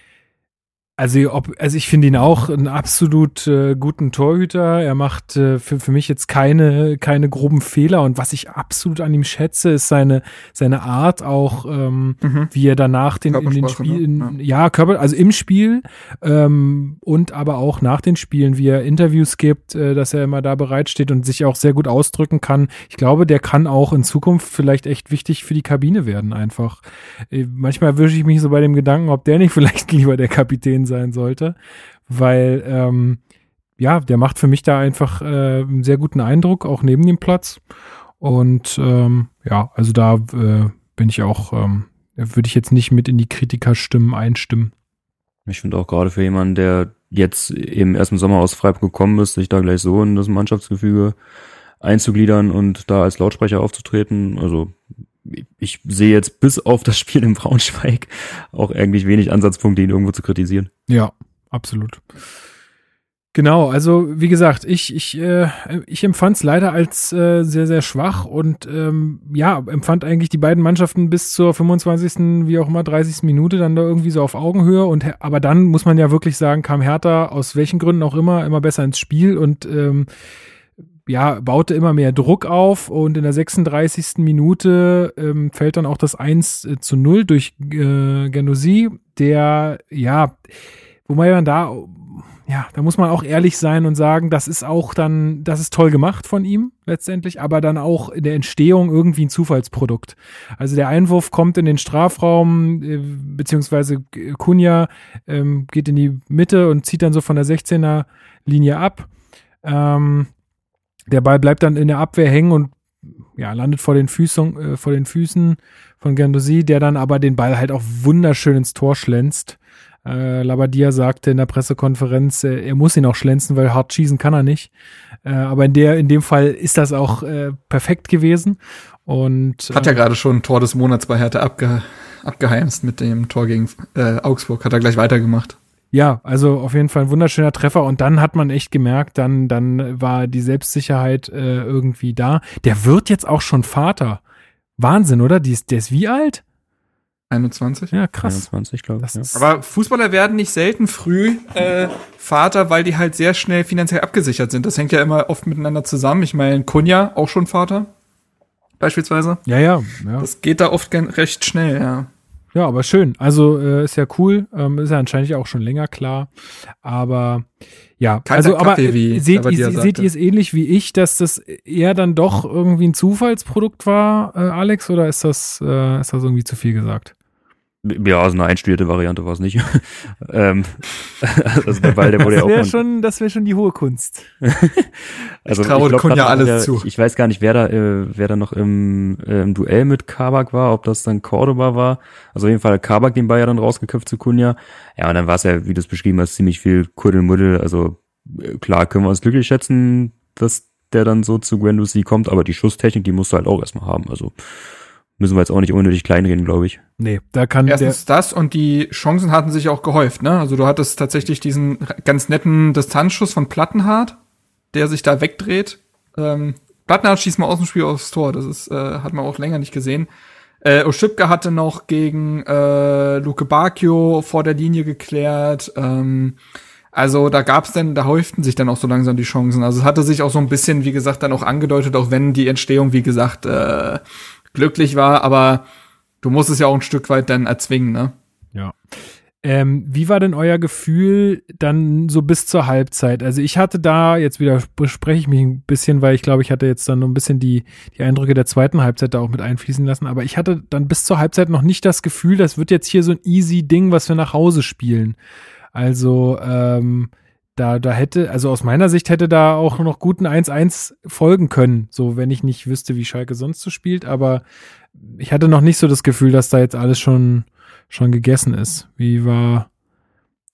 also, ob, also ich finde ihn auch einen absolut äh, guten Torhüter. Er macht äh, für, für mich jetzt keine, keine groben Fehler. Und was ich absolut an ihm schätze, ist seine, seine Art auch, ähm, mhm. wie er danach den, in den Spielen, ne? ja. ja, Körper, also im Spiel ähm, und aber auch nach den Spielen, wie er Interviews gibt, äh, dass er immer da bereitsteht und sich auch sehr gut ausdrücken kann. Ich glaube, der kann auch in Zukunft vielleicht echt wichtig für die Kabine werden, einfach. Äh, manchmal wische ich mich so bei dem Gedanken, ob der nicht <laughs> vielleicht lieber der Kapitän sein sollte, weil ähm, ja, der macht für mich da einfach äh, einen sehr guten Eindruck, auch neben dem Platz. Und ähm, ja, also da äh, bin ich auch, ähm, würde ich jetzt nicht mit in die Kritikerstimmen einstimmen. Ich finde auch gerade für jemanden, der jetzt eben erst im Sommer aus Freiburg gekommen ist, sich da gleich so in das Mannschaftsgefüge einzugliedern und da als Lautsprecher aufzutreten, also ich sehe jetzt bis auf das Spiel im Braunschweig auch eigentlich wenig Ansatzpunkte, ihn irgendwo zu kritisieren. Ja, absolut. Genau, also wie gesagt, ich, ich, äh, ich empfand es leider als äh, sehr, sehr schwach und ähm, ja, empfand eigentlich die beiden Mannschaften bis zur 25., wie auch immer, 30. Minute dann da irgendwie so auf Augenhöhe und aber dann muss man ja wirklich sagen, kam Hertha aus welchen Gründen auch immer immer besser ins Spiel und ähm, ja, baute immer mehr Druck auf und in der 36. Minute ähm, fällt dann auch das 1 äh, zu 0 durch äh, Genosi, der, ja, wo man da, ja, da muss man auch ehrlich sein und sagen, das ist auch dann, das ist toll gemacht von ihm letztendlich, aber dann auch in der Entstehung irgendwie ein Zufallsprodukt. Also der Einwurf kommt in den Strafraum, äh, beziehungsweise Kunja ähm, geht in die Mitte und zieht dann so von der 16er Linie ab. Ähm, der Ball bleibt dann in der Abwehr hängen und ja, landet vor den Füßen, äh, vor den Füßen von Gandosi, der dann aber den Ball halt auch wunderschön ins Tor schlänzt. Äh, Labadia sagte in der Pressekonferenz, äh, er muss ihn auch schlänzen, weil hart schießen kann er nicht. Äh, aber in der, in dem Fall ist das auch äh, perfekt gewesen. Und hat ja äh, gerade schon ein Tor des Monats bei Hertha abge, abgeheimst mit dem Tor gegen äh, Augsburg. Hat er gleich weitergemacht. Ja, also auf jeden Fall ein wunderschöner Treffer und dann hat man echt gemerkt, dann, dann war die Selbstsicherheit äh, irgendwie da. Der wird jetzt auch schon Vater. Wahnsinn, oder? Die ist, der ist wie alt? 21? Ja, krass. 21, glaube ich. Ja. Aber Fußballer werden nicht selten früh äh, Vater, weil die halt sehr schnell finanziell abgesichert sind. Das hängt ja immer oft miteinander zusammen. Ich meine, Kunja auch schon Vater, beispielsweise. Ja, ja, ja. Das geht da oft recht schnell, ja. Ja, aber schön. Also äh, ist ja cool. Ähm, ist ja anscheinend auch schon länger klar. Aber ja, Kalter also aber Kaffee, wie seht, ihr, seht ihr es ähnlich wie ich, dass das eher dann doch irgendwie ein Zufallsprodukt war, äh, Alex, oder ist das, äh, ist das irgendwie zu viel gesagt? Ja, also eine einstudierte Variante war es nicht. <laughs> ähm, <laughs> also der Ball, der wurde das ja auch. Schon, das wäre schon die hohe Kunst. <laughs> also ich traue Kunja alles der, zu. Ich weiß gar nicht, wer da, äh, wer da noch im, äh, im Duell mit Kabak war, ob das dann Cordoba war. Also auf jeden Fall Kabak den Ball ja dann rausgeköpft zu Kunja. Ja, und dann war es ja, wie du es beschrieben hast, ziemlich viel Kuddelmuddel. Also äh, klar können wir uns glücklich schätzen, dass der dann so zu Gwendosi kommt, aber die Schusstechnik, die musst du halt auch erstmal haben. Also müssen wir jetzt auch nicht unnötig kleinreden, glaube ich. Nee, da kann Erstens das und die Chancen hatten sich auch gehäuft, ne? Also du hattest tatsächlich diesen ganz netten Distanzschuss von Plattenhardt, der sich da wegdreht. Ähm, Plattenhardt schießt mal aus dem Spiel aufs Tor, das ist, äh, hat man auch länger nicht gesehen. Äh, Oschipka hatte noch gegen äh, Luke Bacchio vor der Linie geklärt. Ähm, also da gab's dann, da häuften sich dann auch so langsam die Chancen. Also es hatte sich auch so ein bisschen, wie gesagt, dann auch angedeutet, auch wenn die Entstehung, wie gesagt, äh, glücklich war, aber du musst es ja auch ein Stück weit dann erzwingen, ne? Ja. Ähm, wie war denn euer Gefühl dann so bis zur Halbzeit? Also ich hatte da, jetzt wieder bespreche ich mich ein bisschen, weil ich glaube, ich hatte jetzt dann noch ein bisschen die, die Eindrücke der zweiten Halbzeit da auch mit einfließen lassen, aber ich hatte dann bis zur Halbzeit noch nicht das Gefühl, das wird jetzt hier so ein easy Ding, was wir nach Hause spielen. Also ähm, da, da hätte, also aus meiner Sicht hätte da auch noch guten 1-1 folgen können, so wenn ich nicht wüsste, wie Schalke sonst so spielt, aber ich hatte noch nicht so das Gefühl, dass da jetzt alles schon, schon gegessen ist. Wie war,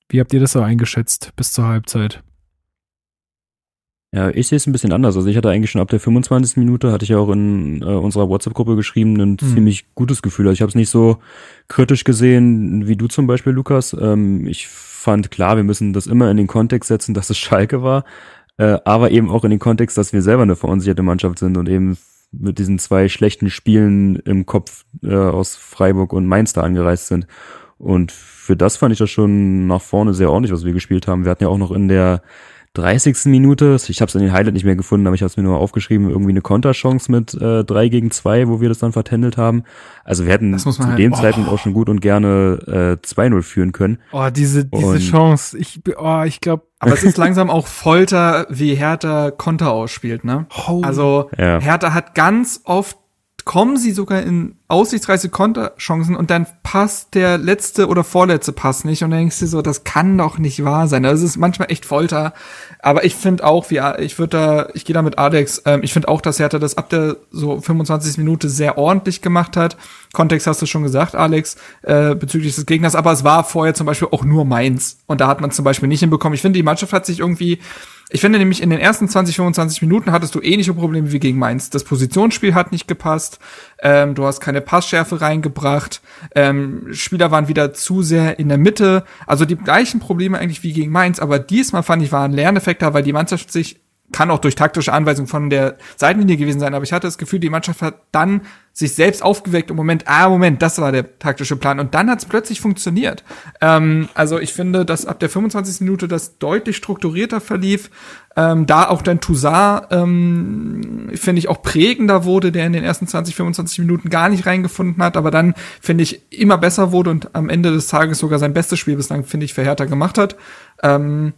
wie habt ihr das so eingeschätzt bis zur Halbzeit? Ja, ich sehe es ein bisschen anders. Also ich hatte eigentlich schon ab der 25. Minute, hatte ich ja auch in äh, unserer WhatsApp-Gruppe geschrieben, ein mhm. ziemlich gutes Gefühl. Also ich habe es nicht so kritisch gesehen wie du zum Beispiel, Lukas. Ähm, ich fand klar, wir müssen das immer in den Kontext setzen, dass es Schalke war, äh, aber eben auch in den Kontext, dass wir selber eine verunsicherte Mannschaft sind und eben mit diesen zwei schlechten Spielen im Kopf äh, aus Freiburg und Mainz da angereist sind. Und für das fand ich das schon nach vorne sehr ordentlich, was wir gespielt haben. Wir hatten ja auch noch in der 30. Minute, ich habe es in den Highlight nicht mehr gefunden, aber ich habe es mir nur aufgeschrieben, irgendwie eine Konterchance mit äh, 3 gegen 2, wo wir das dann vertändelt haben. Also wir hätten zu halt, dem oh. Zeitpunkt auch schon gut und gerne äh, 2-0 führen können. Oh, diese, diese und, Chance, ich, oh, ich glaube. Aber es ist <laughs> langsam auch Folter, wie Hertha Konter ausspielt, ne? Oh. Also ja. Hertha hat ganz oft kommen sie sogar in aussichtsreiche Konterchancen und dann passt der letzte oder vorletzte Pass nicht und dann denkst du so, das kann doch nicht wahr sein. Das ist manchmal echt Folter. Aber ich finde auch, wie ich würde da, ich gehe da mit Alex, ähm, ich finde auch, dass Hertha das ab der so 25. Minute sehr ordentlich gemacht hat. Kontext hast du schon gesagt, Alex, äh, bezüglich des Gegners, aber es war vorher zum Beispiel auch nur Mainz und da hat man zum Beispiel nicht hinbekommen. Ich finde, die Mannschaft hat sich irgendwie ich finde nämlich, in den ersten 20, 25 Minuten hattest du ähnliche Probleme wie gegen Mainz. Das Positionsspiel hat nicht gepasst, ähm, du hast keine Passschärfe reingebracht, ähm, Spieler waren wieder zu sehr in der Mitte. Also die gleichen Probleme eigentlich wie gegen Mainz, aber diesmal fand ich, war ein Lerneffekt da, weil die Mannschaft sich kann auch durch taktische Anweisung von der Seitenlinie gewesen sein, aber ich hatte das Gefühl, die Mannschaft hat dann sich selbst aufgeweckt im Moment, ah, Moment, das war der taktische Plan. Und dann hat es plötzlich funktioniert. Ähm, also ich finde, dass ab der 25. Minute das deutlich strukturierter verlief. Ähm, da auch dann Toussaint, ähm, finde ich, auch prägender wurde, der in den ersten 20, 25 Minuten gar nicht reingefunden hat, aber dann, finde ich, immer besser wurde und am Ende des Tages sogar sein bestes Spiel bislang, finde ich, Hertha gemacht hat. Ähm,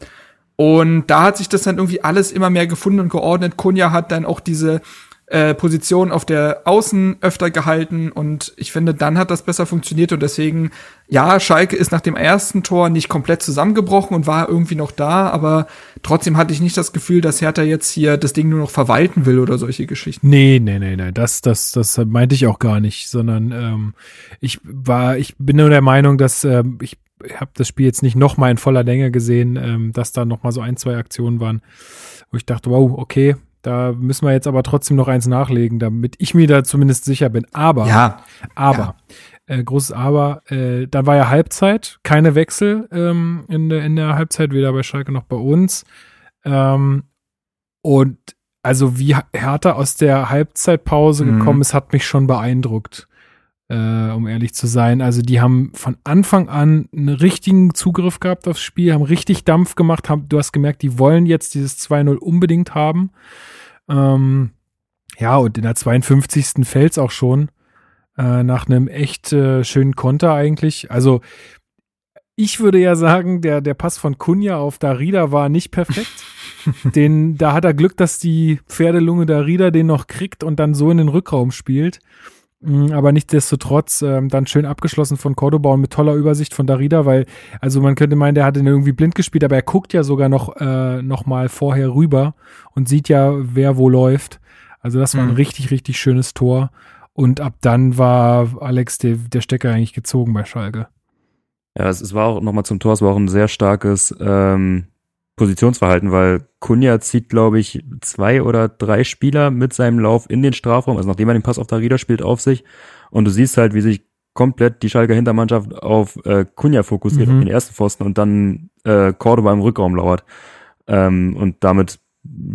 und da hat sich das dann irgendwie alles immer mehr gefunden und geordnet. Kunja hat dann auch diese äh, Position auf der Außen öfter gehalten und ich finde, dann hat das besser funktioniert und deswegen, ja, Schalke ist nach dem ersten Tor nicht komplett zusammengebrochen und war irgendwie noch da, aber trotzdem hatte ich nicht das Gefühl, dass Hertha jetzt hier das Ding nur noch verwalten will oder solche Geschichten. Nee, nee, nee, nee, das, das, das meinte ich auch gar nicht, sondern ähm, ich war, ich bin nur der Meinung, dass ich ich habe das Spiel jetzt nicht noch mal in voller Länge gesehen, ähm, dass da noch mal so ein, zwei Aktionen waren, wo ich dachte, wow, okay, da müssen wir jetzt aber trotzdem noch eins nachlegen, damit ich mir da zumindest sicher bin. Aber, ja, aber, ja. Äh, großes Aber, äh, da war ja Halbzeit, keine Wechsel ähm, in, der, in der Halbzeit, weder bei Schalke noch bei uns. Ähm, und also wie Hertha aus der Halbzeitpause mhm. gekommen ist, hat mich schon beeindruckt äh, um ehrlich zu sein. Also die haben von Anfang an einen richtigen Zugriff gehabt aufs Spiel, haben richtig Dampf gemacht, haben, du hast gemerkt, die wollen jetzt dieses 2-0 unbedingt haben. Ähm, ja, und in der 52. fällt's auch schon äh, nach einem echt äh, schönen Konter eigentlich. Also ich würde ja sagen, der, der Pass von Kunja auf Darida war nicht perfekt. <laughs> den, da hat er Glück, dass die Pferdelunge Darida den noch kriegt und dann so in den Rückraum spielt. Mm, aber nichtsdestotrotz ähm, dann schön abgeschlossen von Cordoba und mit toller Übersicht von Darida, weil, also man könnte meinen, der hat ihn irgendwie blind gespielt, aber er guckt ja sogar noch, äh, noch mal vorher rüber und sieht ja, wer wo läuft. Also das war ein mhm. richtig, richtig schönes Tor. Und ab dann war Alex der, der Stecker eigentlich gezogen bei Schalke. Ja, es, es war auch nochmal zum Tor, es war auch ein sehr starkes ähm, Positionsverhalten, weil Kunja zieht, glaube ich, zwei oder drei Spieler mit seinem Lauf in den Strafraum, also nachdem er den Pass auf Darida spielt, auf sich. Und du siehst halt, wie sich komplett die Schalker Hintermannschaft auf äh, Kunja fokussiert, mhm. auf den ersten Pfosten und dann äh, Cordoba im Rückraum lauert. Ähm, und damit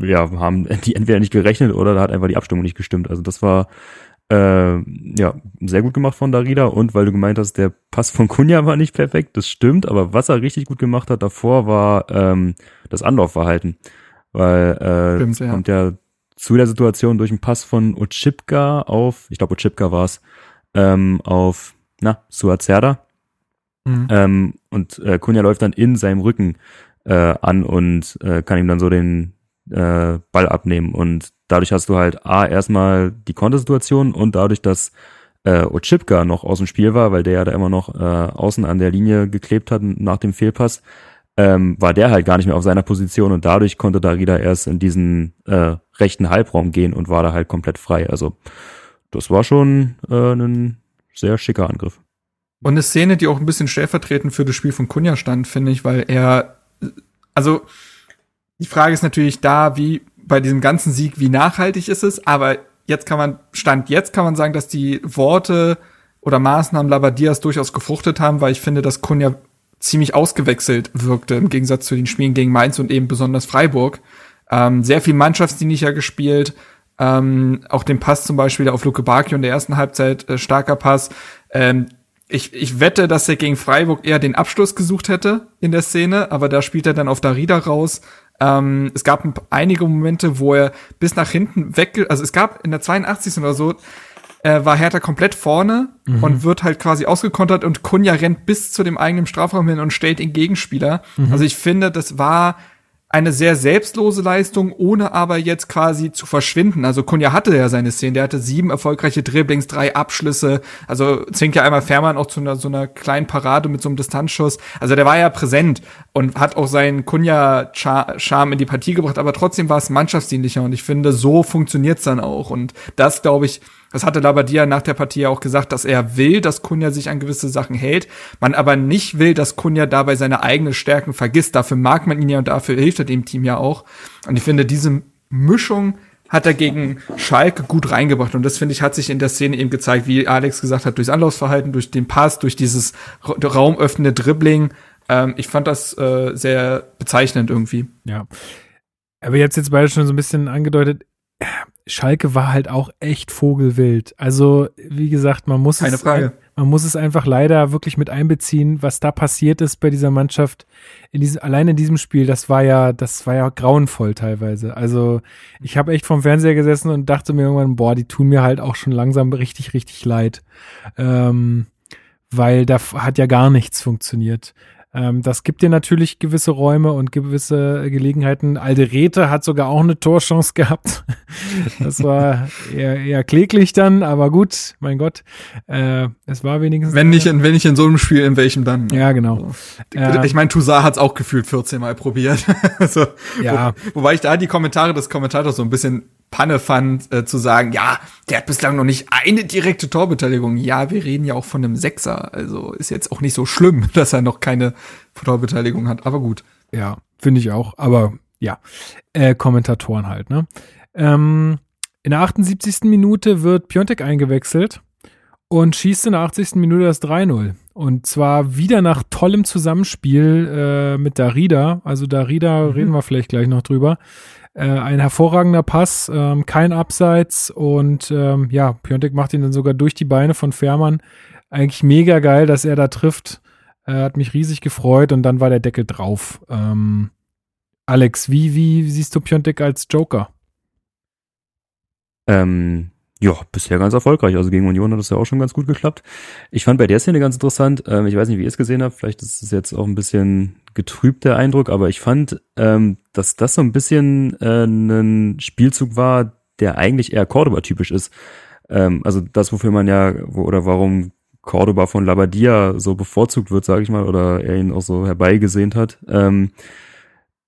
ja, haben <laughs> die entweder nicht gerechnet oder da hat einfach die Abstimmung nicht gestimmt. Also das war äh, ja, sehr gut gemacht von Darida und weil du gemeint hast, der Pass von Kunja war nicht perfekt, das stimmt, aber was er richtig gut gemacht hat davor war ähm, das Anlaufverhalten. Weil äh, stimmt, ja. kommt ja zu der Situation durch einen Pass von Ochipka auf, ich glaube Ochipka war es, ähm, auf, na, Suazerda. Mhm. Ähm, und äh, Kunja läuft dann in seinem Rücken äh, an und äh, kann ihm dann so den äh, Ball abnehmen. Und dadurch hast du halt A, erstmal die Kontersituation und dadurch, dass äh, Ochipka noch aus dem Spiel war, weil der ja da immer noch äh, außen an der Linie geklebt hat nach dem Fehlpass, ähm, war der halt gar nicht mehr auf seiner Position und dadurch konnte Darida erst in diesen äh, rechten Halbraum gehen und war da halt komplett frei. Also das war schon äh, ein sehr schicker Angriff. Und eine Szene, die auch ein bisschen stellvertretend für das Spiel von Kunja stand, finde ich, weil er, also die Frage ist natürlich da, wie bei diesem ganzen Sieg, wie nachhaltig ist es, aber jetzt kann man, Stand jetzt kann man sagen, dass die Worte oder Maßnahmen Labadias durchaus gefruchtet haben, weil ich finde, dass Kunja ziemlich ausgewechselt wirkte im Gegensatz zu den Spielen gegen Mainz und eben besonders Freiburg. Ähm, sehr viel mannschaftsdienlicher gespielt. Ähm, auch den Pass zum Beispiel auf Luke Bakio in der ersten Halbzeit, äh, starker Pass. Ähm, ich, ich wette, dass er gegen Freiburg eher den Abschluss gesucht hätte in der Szene, aber da spielt er dann auf Darida raus. Ähm, es gab einige Momente, wo er bis nach hinten weg, also es gab in der 82. oder so, äh, war Hertha komplett vorne mhm. und wird halt quasi ausgekontert und Kunja rennt bis zu dem eigenen Strafraum hin und stellt den Gegenspieler. Mhm. Also ich finde, das war eine sehr selbstlose Leistung, ohne aber jetzt quasi zu verschwinden. Also Kunja hatte ja seine Szene, der hatte sieben erfolgreiche Dribblings, drei Abschlüsse, also zwingt ja einmal Fährmann auch zu einer, so einer kleinen Parade mit so einem Distanzschuss. Also der war ja präsent und hat auch seinen Kunja-Charme in die Partie gebracht, aber trotzdem war es mannschaftsdienlicher und ich finde, so funktioniert's dann auch und das, glaube ich, das hatte Labadia nach der Partie ja auch gesagt, dass er will, dass Kunja sich an gewisse Sachen hält, man aber nicht will, dass Kunja dabei seine eigenen Stärken vergisst. Dafür mag man ihn ja und dafür hilft er dem Team ja auch. Und ich finde, diese Mischung hat er gegen Schalke gut reingebracht. Und das, finde ich, hat sich in der Szene eben gezeigt, wie Alex gesagt hat, durchs Anlaufverhalten, durch den Pass, durch dieses raumöffnende Dribbling. Ähm, ich fand das äh, sehr bezeichnend irgendwie. Ja. Aber ihr habt jetzt beide schon so ein bisschen angedeutet, Schalke war halt auch echt vogelwild. Also, wie gesagt, man muss Keine es, Frage. man muss es einfach leider wirklich mit einbeziehen, was da passiert ist bei dieser Mannschaft. In diesem, allein in diesem Spiel, das war ja, das war ja grauenvoll teilweise. Also, ich habe echt vom Fernseher gesessen und dachte mir irgendwann, boah, die tun mir halt auch schon langsam richtig, richtig leid. Ähm, weil da hat ja gar nichts funktioniert. Ähm, das gibt dir natürlich gewisse Räume und gewisse Gelegenheiten. Alderete hat sogar auch eine Torchance <laughs> gehabt. das war eher, eher kläglich dann, aber gut, mein Gott. Äh, es war wenigstens. Wenn nicht, in, wenn nicht in so einem Spiel, in welchem dann? Ja, genau. So. Äh, ich meine, Toussaint hat es auch gefühlt 14 Mal probiert. <laughs> also, ja. Wo, wobei ich da die Kommentare des Kommentators so ein bisschen Panne fand, äh, zu sagen, ja, der hat bislang noch nicht eine direkte Torbeteiligung. Ja, wir reden ja auch von einem Sechser. Also ist jetzt auch nicht so schlimm, <laughs> dass er noch keine Torbeteiligung hat. Aber gut. Ja, finde ich auch. Aber ja, äh, Kommentatoren halt, ne? Ähm, in der 78. Minute wird Piontek eingewechselt und schießt in der 80. Minute das 3-0. Und zwar wieder nach tollem Zusammenspiel äh, mit Darida. Also Darida mhm. reden wir vielleicht gleich noch drüber. Äh, ein hervorragender Pass, ähm, kein Abseits und ähm, ja, Piontek macht ihn dann sogar durch die Beine von Fährmann. Eigentlich mega geil, dass er da trifft. Äh, hat mich riesig gefreut und dann war der Deckel drauf. Ähm, Alex, wie, wie siehst du Piontek als Joker? Ähm, ja, bisher ganz erfolgreich. Also gegen Union hat das ja auch schon ganz gut geklappt. Ich fand bei der Szene ganz interessant, ähm, ich weiß nicht, wie ihr es gesehen habt, vielleicht ist es jetzt auch ein bisschen getrübt, der Eindruck, aber ich fand, ähm, dass das so ein bisschen äh, ein Spielzug war, der eigentlich eher Cordoba-typisch ist. Ähm, also das, wofür man ja, wo, oder warum Cordoba von Labadia so bevorzugt wird, sage ich mal, oder er ihn auch so herbeigesehnt hat. Ähm,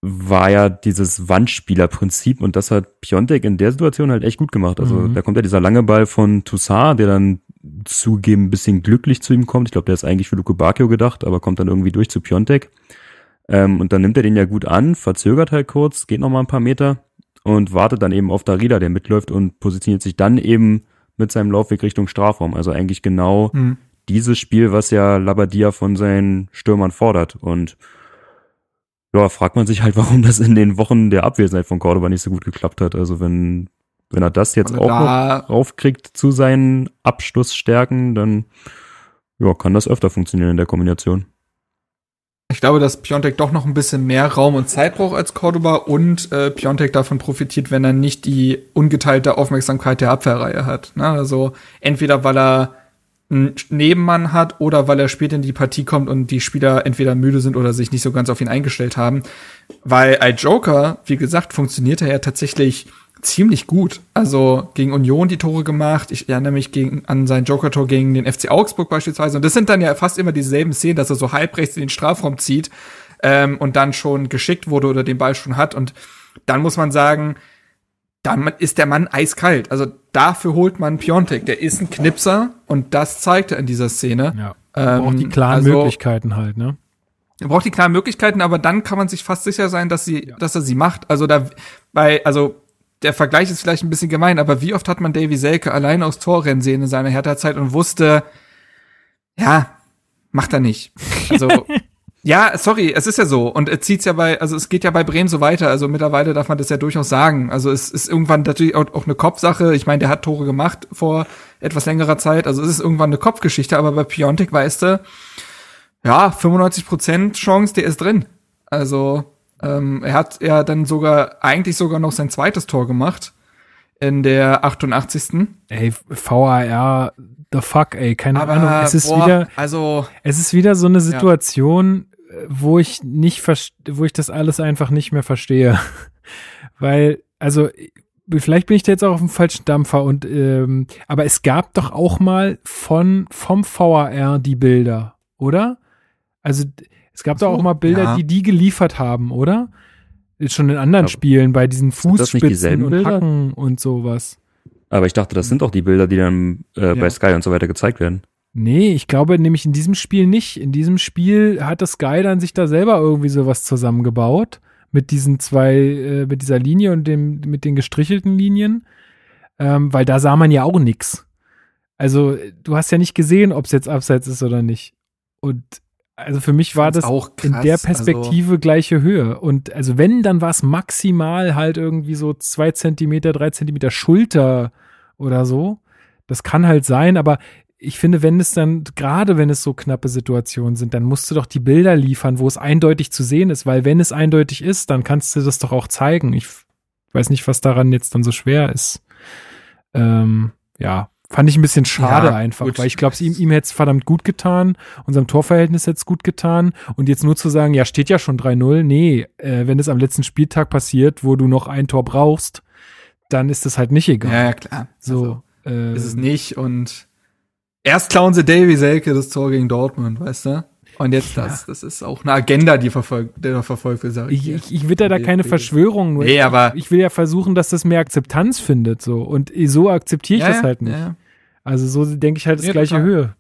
war ja dieses Wandspielerprinzip und das hat Piontek in der Situation halt echt gut gemacht. Also mhm. da kommt ja dieser lange Ball von Toussaint, der dann zugeben ein bisschen glücklich zu ihm kommt. Ich glaube, der ist eigentlich für Luke Bacchio gedacht, aber kommt dann irgendwie durch zu Piontek. Ähm, und dann nimmt er den ja gut an, verzögert halt kurz, geht noch mal ein paar Meter und wartet dann eben auf Darida, der mitläuft und positioniert sich dann eben mit seinem Laufweg Richtung Strafraum. Also eigentlich genau mhm. dieses Spiel, was ja Labadia von seinen Stürmern fordert. Und ja, fragt man sich halt, <laughs> warum das in den Wochen der Abwesenheit von Cordoba nicht so gut geklappt hat. Also wenn, wenn er das jetzt auch da noch raufkriegt zu seinen Abschlussstärken, dann ja, kann das öfter funktionieren in der Kombination. Ich glaube, dass Piontek doch noch ein bisschen mehr Raum und Zeit braucht als Cordoba und äh, Piontek davon profitiert, wenn er nicht die ungeteilte Aufmerksamkeit der Abwehrreihe hat. Ne? Also entweder weil er einen Nebenmann hat oder weil er später in die Partie kommt und die Spieler entweder müde sind oder sich nicht so ganz auf ihn eingestellt haben. Weil als Joker, wie gesagt, funktioniert er ja tatsächlich ziemlich gut. Also gegen Union die Tore gemacht. Ich erinnere mich gegen, an sein Joker-Tor gegen den FC Augsburg beispielsweise. Und das sind dann ja fast immer dieselben Szenen, dass er so halbrechts in den Strafraum zieht ähm, und dann schon geschickt wurde oder den Ball schon hat. Und dann muss man sagen, dann ist der Mann eiskalt. Also dafür holt man Piontek. Der ist ein Knipser und das zeigt er in dieser Szene. Ja. Er braucht die Ähm, klaren also- Möglichkeiten halt, ne? Er braucht die klaren Möglichkeiten, aber dann kann man sich fast sicher sein, dass sie, dass er sie macht. Also da, bei, also der Vergleich ist vielleicht ein bisschen gemein, aber wie oft hat man Davy Selke alleine aus Torrennen sehen in seiner Hertha-Zeit und wusste, ja, macht er nicht. Also, <laughs> ja, sorry, es ist ja so. Und es zieht's ja bei, also es geht ja bei Bremen so weiter. Also mittlerweile darf man das ja durchaus sagen. Also es ist irgendwann natürlich auch, auch eine Kopfsache. Ich meine, der hat Tore gemacht vor etwas längerer Zeit. Also es ist irgendwann eine Kopfgeschichte, aber bei Piontek weißt du, ja, 95% Chance, der ist drin. Also, ähm, er hat ja dann sogar, eigentlich sogar noch sein zweites Tor gemacht in der 88. Ey, VAR, the fuck, ey, keine Aber, Ahnung. Es ist boah, wieder, also, es ist wieder so eine Situation, wo ich nicht wo ich das alles einfach nicht mehr verstehe. <laughs> Weil, also, vielleicht bin ich da jetzt auch auf dem falschen Dampfer und, ähm, aber es gab doch auch mal von, vom VAR die Bilder, oder? Also, es gab doch So, auch mal Bilder, ja. die die geliefert haben, oder? Schon in anderen Aber Spielen, bei diesen Fußspitzen und Bilder? Hacken und sowas. Aber ich dachte, das sind auch die Bilder, die dann äh, Ja. bei Sky und so weiter gezeigt werden. Nee, ich glaube nämlich in diesem Spiel nicht. In diesem Spiel hat das Sky dann sich da selber irgendwie sowas zusammengebaut. Mit diesen zwei, äh, mit dieser Linie und dem, mit den gestrichelten Linien. Ähm, weil da sah man ja auch nix. Also, du hast ja nicht gesehen, ob es jetzt abseits ist oder nicht. Und also für mich war das auch in krass, der also- Perspektive gleiche Höhe. Und also wenn, dann war es maximal halt irgendwie so zwei Zentimeter, drei Zentimeter Schulter oder so. Das kann halt sein, aber ich finde, wenn es dann, gerade wenn es so knappe Situationen sind, dann musst du doch die Bilder liefern, wo es eindeutig zu sehen ist, weil wenn es eindeutig ist, dann kannst du das doch auch zeigen. Ich weiß nicht, was daran jetzt dann so schwer ist. Ähm, ja, fand ich ein bisschen schade Ja, einfach, gut. weil ich glaube, ihm, ihm hätte es verdammt gut getan, unserem Torverhältnis hätte es gut getan und jetzt nur zu sagen, ja, steht ja schon 3-0, nee, äh, wenn es am letzten Spieltag passiert, wo du noch ein Tor brauchst, dann ist das halt nicht egal. ja, ja, klar. So, äh, ist es nicht und erst klauen sie Davy Selke das Tor gegen Dortmund, weißt du? Und jetzt das, das ist auch eine Agenda, die verfolgt, der verfolgt wird, ich Ich, ich, will da, da keine Nee, Verschwörung. Nur Nee, ich, aber- ich will ja versuchen, dass das mehr Akzeptanz findet. so Und so akzeptiere ich Ja, das ja, halt nicht. ja. Also so denke ich halt das gleiche total. Höhe.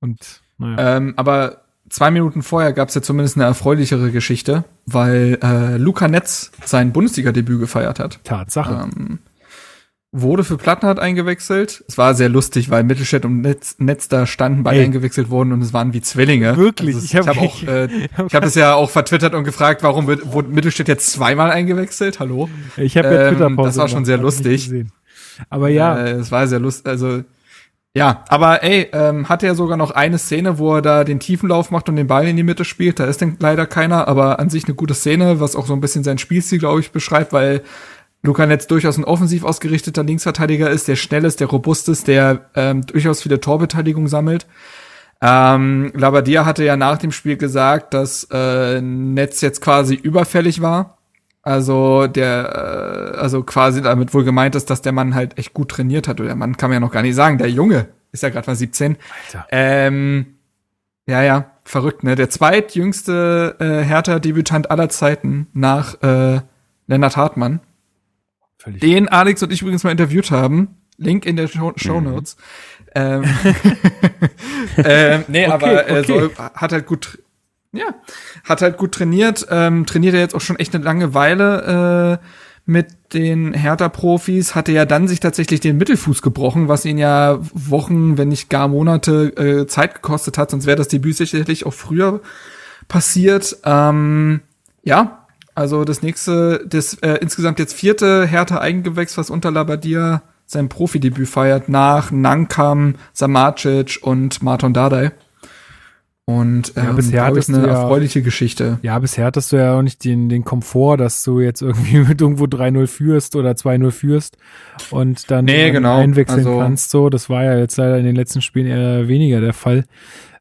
Und naja. Ähm, aber zwei Minuten vorher gab es ja zumindest eine erfreulichere Geschichte, weil äh, Luca Netz sein Bundesliga-Debüt gefeiert hat. Tatsache. Ähm, wurde für Plattenhardt eingewechselt. Es war sehr lustig, weil Mittelstädt und Netz, Netz da standen, beide Ey. eingewechselt wurden und es waren wie Zwillinge. Wirklich? Also, Ich ich hab- habe hab auch, äh, <laughs> ich habe das ja auch vertwittert und gefragt, warum wird, wurde Mittelstädt jetzt zweimal eingewechselt? Hallo? ich habe ja ähm, Twitter-Pause das war schon sehr lustig. Aber ja, Äh, es war sehr lustig, also ja, aber ey, ähm, hatte ja sogar noch eine Szene, wo er da den Tiefenlauf macht und den Ball in die Mitte spielt. Da ist dann leider keiner, aber an sich eine gute Szene, was auch so ein bisschen sein Spielstil, glaube ich, beschreibt, weil Luca Netz durchaus ein offensiv ausgerichteter Linksverteidiger ist, der schnell ist, der robust ist, der ähm, durchaus viele Torbeteiligung sammelt. Ähm, Labadia hatte ja nach dem Spiel gesagt, dass äh, Netz jetzt quasi überfällig war. Also der, äh, also quasi damit wohl gemeint ist, dass der Mann halt echt gut trainiert hat. Oder der Mann kann man ja noch gar nicht sagen. Der Junge ist ja gerade mal 17. Alter. Ähm, ja, ja, verrückt, ne? Der zweitjüngste äh, Hertha-Debütant aller Zeiten nach äh, Lennart Hartmann, völlig. den Alex und ich übrigens mal interviewt haben. Link in der Show, Show Notes. <laughs> Ähm, <laughs> ähm, nee, Okay, aber äh, okay. soll, hat halt gut, ja, hat halt gut trainiert. Ähm, trainiert er jetzt auch schon echt eine lange Weile äh, mit den Hertha-Profis. Hatte ja dann sich tatsächlich den Mittelfuß gebrochen, was ihn ja Wochen, wenn nicht gar Monate äh, Zeit gekostet hat. Sonst wäre das Debüt sicherlich auch früher passiert. Ähm, ja, also das nächste, das äh, insgesamt jetzt vierte Hertha Eigengewächs, was unter Labadia sein Profidebüt feiert, nach Nankam, Samacic und Marton Dardai. Und ähm, Ja, bisher hattest du eine ja- erfreuliche Geschichte. Ja, bisher hattest du ja auch nicht den, den Komfort, dass du jetzt irgendwie <laughs> mit irgendwo 3-0 führst oder 2-0 führst und dann Nee, genau. einwechseln Also- kannst. So, das war ja jetzt leider in den letzten Spielen eher weniger der Fall.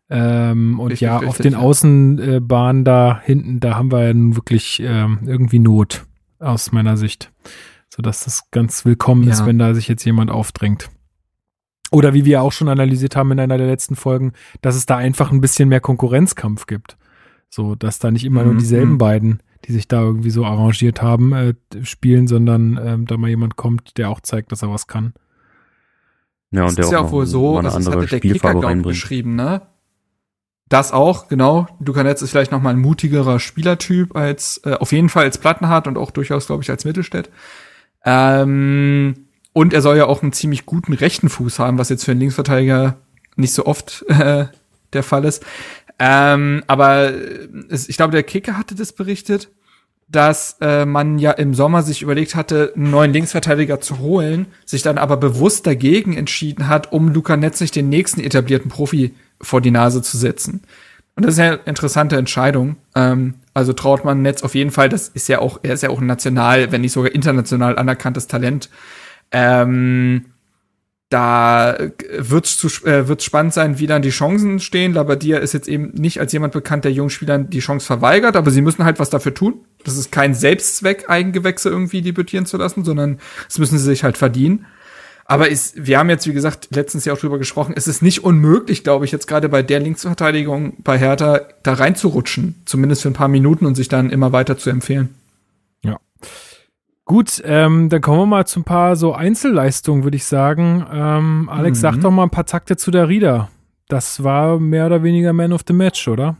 Ähm, und Richtig, ja, auf den ja. Außenbahnen da hinten, da haben wir ja nun wirklich ähm, irgendwie Not aus meiner Sicht. Sodass das ganz willkommen ist, Ja. wenn da sich jetzt jemand aufdrängt. Oder wie wir auch schon analysiert haben in einer der letzten Folgen, dass es da einfach ein bisschen mehr Konkurrenzkampf gibt. So, dass da nicht immer nur Mhm, dieselben mhm. beiden, die sich da irgendwie so arrangiert haben, äh, spielen, sondern ähm, da mal jemand kommt, der auch zeigt, dass er was kann. Ja, und der ist ja auch wohl so, also das andere hatte der Kicker, glaube ich, beschrieben, ne? Das auch, genau. Lukanetz ist vielleicht noch mal ein mutigerer Spielertyp als, äh, auf jeden Fall als Plattenhardt und auch durchaus, glaube ich, als Mittelstädt. Ähm, und er soll ja auch einen ziemlich guten rechten Fuß haben, was jetzt für einen Linksverteidiger nicht so oft <laughs> äh, der Fall ist. Ähm, aber es, ich glaube, der Kicker hatte das berichtet, dass äh, man ja im Sommer sich überlegt hatte, einen neuen Linksverteidiger zu holen, sich dann aber bewusst dagegen entschieden hat, um Luca Netz nicht den nächsten etablierten Profi vor die Nase zu setzen. Und das ist ja eine interessante Entscheidung. Ähm, also traut man Netz auf jeden Fall, das ist ja auch, er ist ja auch ein national, wenn nicht sogar international anerkanntes Talent. Ähm, da wird's zu, äh, wird's spannend sein, wie dann die Chancen stehen. Labadia ist jetzt eben nicht als jemand bekannt, der jungen Spielern die Chance verweigert, aber sie müssen halt was dafür tun. Das ist kein Selbstzweck, Eigengewächse irgendwie debütieren zu lassen, sondern das müssen sie sich halt verdienen. Aber ist, wir haben jetzt, wie gesagt, letztens ja auch drüber gesprochen, es ist nicht unmöglich, glaube ich, jetzt gerade bei der Linksverteidigung bei Hertha da reinzurutschen, zumindest für ein paar Minuten und sich dann immer weiter zu empfehlen. Gut, ähm, dann kommen wir mal zu ein paar so Einzelleistungen, würde ich sagen. Ähm, Alex, Mhm. sag doch mal ein paar Takte zu der Rieder. Das war mehr oder weniger Man of the Match, oder?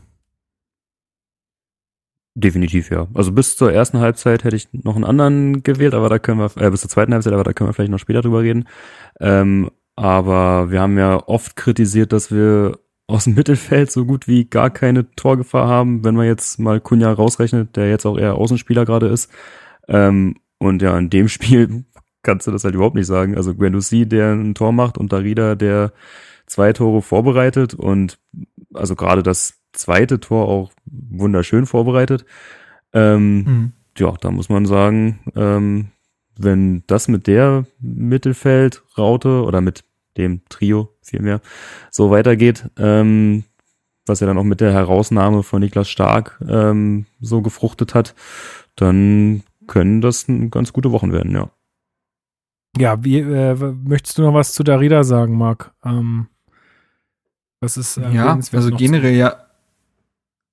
Definitiv, ja. Also bis zur ersten Halbzeit hätte ich noch einen anderen gewählt, aber da können wir, äh, bis zur zweiten Halbzeit, aber da können wir vielleicht noch später drüber reden. Ähm, aber wir haben ja oft kritisiert, dass wir aus dem <laughs> Mittelfeld so gut wie gar keine Torgefahr haben, wenn man jetzt mal Kunja rausrechnet, der jetzt auch eher Außenspieler gerade ist. Ähm, und ja, in dem <laughs> Spiel kannst du das halt überhaupt nicht sagen. Also Guendouzi, der ein Tor macht und Darida, der zwei Tore vorbereitet und also gerade das zweite Tor auch wunderschön vorbereitet. Ähm, Ja, da muss man sagen, ähm, wenn das mit der Mittelfeldraute oder mit dem Trio vielmehr so weitergeht, ähm, was ja dann auch mit der Herausnahme von Niklas Stark ähm, so gefruchtet hat, dann können das ganz gute Wochen werden, ja. Ja, wie, äh, möchtest du noch was zu Darida sagen, Marc? Ähm, was ist äh, Ja, also generell ja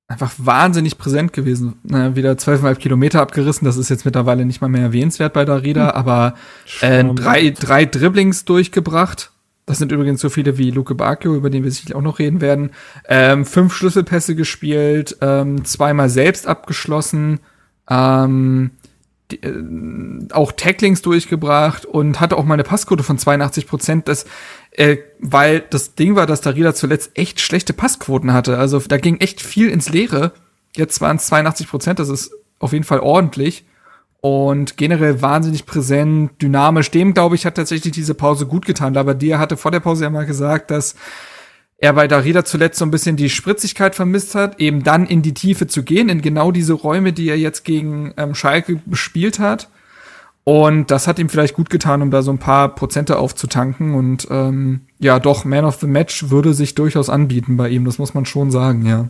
einfach wahnsinnig präsent gewesen. Na, wieder 12,5 Kilometer abgerissen, das ist jetzt mittlerweile nicht mal mehr erwähnenswert bei Darida, aber äh, drei, drei Dribblings durchgebracht. Das sind übrigens so viele wie Luke Bacchio, über den wir sicherlich auch noch reden werden. Ähm, fünf Schlüsselpässe gespielt, ähm, zweimal selbst abgeschlossen, ähm, die, äh, auch Tacklings durchgebracht und hatte auch mal eine Passquote von 82 Prozent. Das, äh, weil das Ding war, dass Darida zuletzt echt schlechte Passquoten hatte. Also da ging echt viel ins Leere. Jetzt waren es 82 Prozent, das ist auf jeden Fall ordentlich. Und generell wahnsinnig präsent, dynamisch. Dem, glaube ich, hat tatsächlich diese Pause gut getan. Aber dir hatte vor der Pause ja mal gesagt, dass er bei Darida zuletzt so ein bisschen die Spritzigkeit vermisst hat, eben dann in die Tiefe zu gehen, in genau diese Räume, die er jetzt gegen ähm, Schalke bespielt hat. Und das hat ihm vielleicht gut getan, um da so ein paar Prozente aufzutanken. Und ähm, ja, doch, Man of the Match würde sich durchaus anbieten bei ihm, das muss man schon sagen, ja.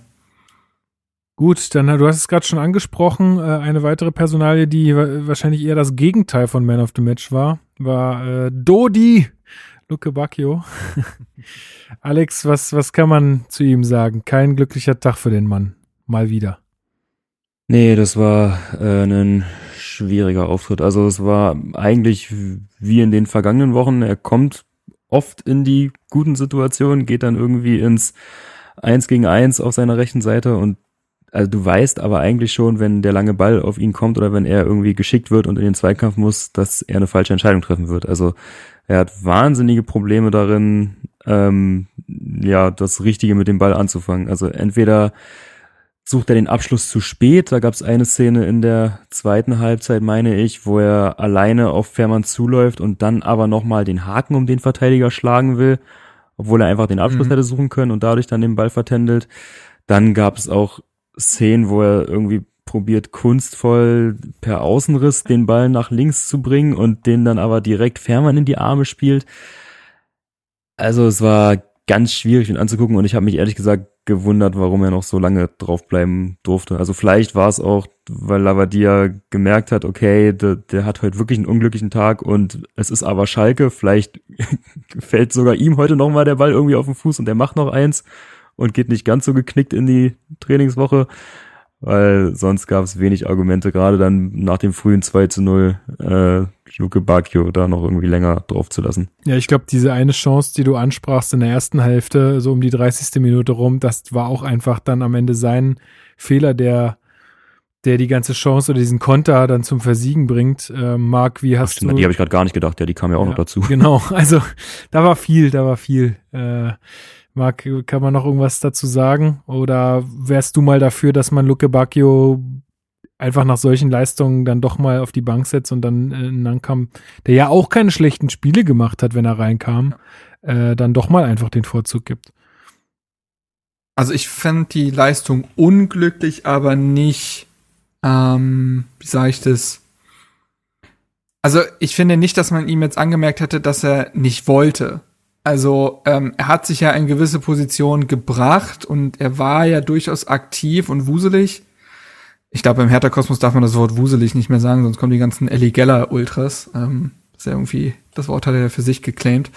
Gut, dann du hast es gerade schon angesprochen. Äh, eine weitere Personalie, die wa- wahrscheinlich eher das Gegenteil von Man of the Match war, war äh, Dodi Luke Bacchio. <laughs> Alex, was, was kann man zu ihm sagen? Kein glücklicher Tag für den Mann. Mal wieder. Nee, das war äh, ein schwieriger Auftritt. Also es war eigentlich wie in den vergangenen Wochen. Er kommt oft in die guten Situationen, geht dann irgendwie ins Eins gegen Eins auf seiner rechten Seite und also du weißt aber eigentlich schon, wenn der lange Ball auf ihn kommt oder wenn er irgendwie geschickt wird und in den Zweikampf muss, dass er eine falsche Entscheidung treffen wird. Also er hat wahnsinnige Probleme darin, ähm, ja, das Richtige mit dem Ball anzufangen. Also entweder sucht er den Abschluss zu spät. Da gab es eine Szene in der zweiten Halbzeit, meine ich, wo er alleine auf Fährmann zuläuft und dann aber nochmal den Haken um den Verteidiger schlagen will, obwohl er einfach den Abschluss Mhm. hätte suchen können und dadurch dann den Ball vertändelt. Dann gab es auch Szenen, wo er irgendwie probiert, kunstvoll per Außenriss den Ball nach links zu bringen und den dann aber direkt Fährmann in die Arme spielt. Also es war ganz schwierig ihn anzugucken und ich habe mich ehrlich gesagt gewundert, warum er noch so lange draufbleiben durfte. Also vielleicht war es auch, weil Lavadia gemerkt hat, okay, der, der hat heute wirklich einen unglücklichen Tag und es ist aber Schalke. Vielleicht <laughs> fällt sogar ihm heute nochmal der Ball irgendwie auf den Fuß und er macht noch eins. und geht nicht ganz so geknickt in die Trainingswoche, weil sonst gab es wenig Argumente, gerade dann nach dem frühen 2 zu 0 äh, Luke Bacchio da noch irgendwie länger drauf zu lassen. Ja, ich glaube, diese eine Chance, die du ansprachst in der ersten Hälfte, so um die 30. Minute rum, das war auch einfach dann am Ende sein Fehler, der der die ganze Chance oder diesen Konter dann zum Versiegen bringt. Äh, Marc, wie hast stimmt, du... Die habe ich gerade gar nicht gedacht, ja, die kam ja auch Ja, noch dazu. Genau, <laughs> also da war viel, da war viel. Äh, Marc, kann man noch irgendwas dazu sagen? Oder wärst du mal dafür, dass man Luke Bacchio einfach nach solchen Leistungen dann doch mal auf die Bank setzt und dann äh, Nankam, der ja auch keine schlechten Spiele gemacht hat, wenn er reinkam, äh, dann doch mal einfach den Vorzug gibt? Also ich fand die Leistung unglücklich, aber nicht, ähm, wie sage ich das? Also ich finde nicht, dass man ihm jetzt angemerkt hätte, dass er nicht wollte. Also ähm, er hat sich ja in gewisse Positionen gebracht und er war ja durchaus aktiv und wuselig. Ich glaube, im Hertha-Kosmos darf man das Wort wuselig nicht mehr sagen, sonst kommen die ganzen Ellie Geller-Ultras. Ähm, das ist ja irgendwie, das Wort hat er ja für sich geclaimed.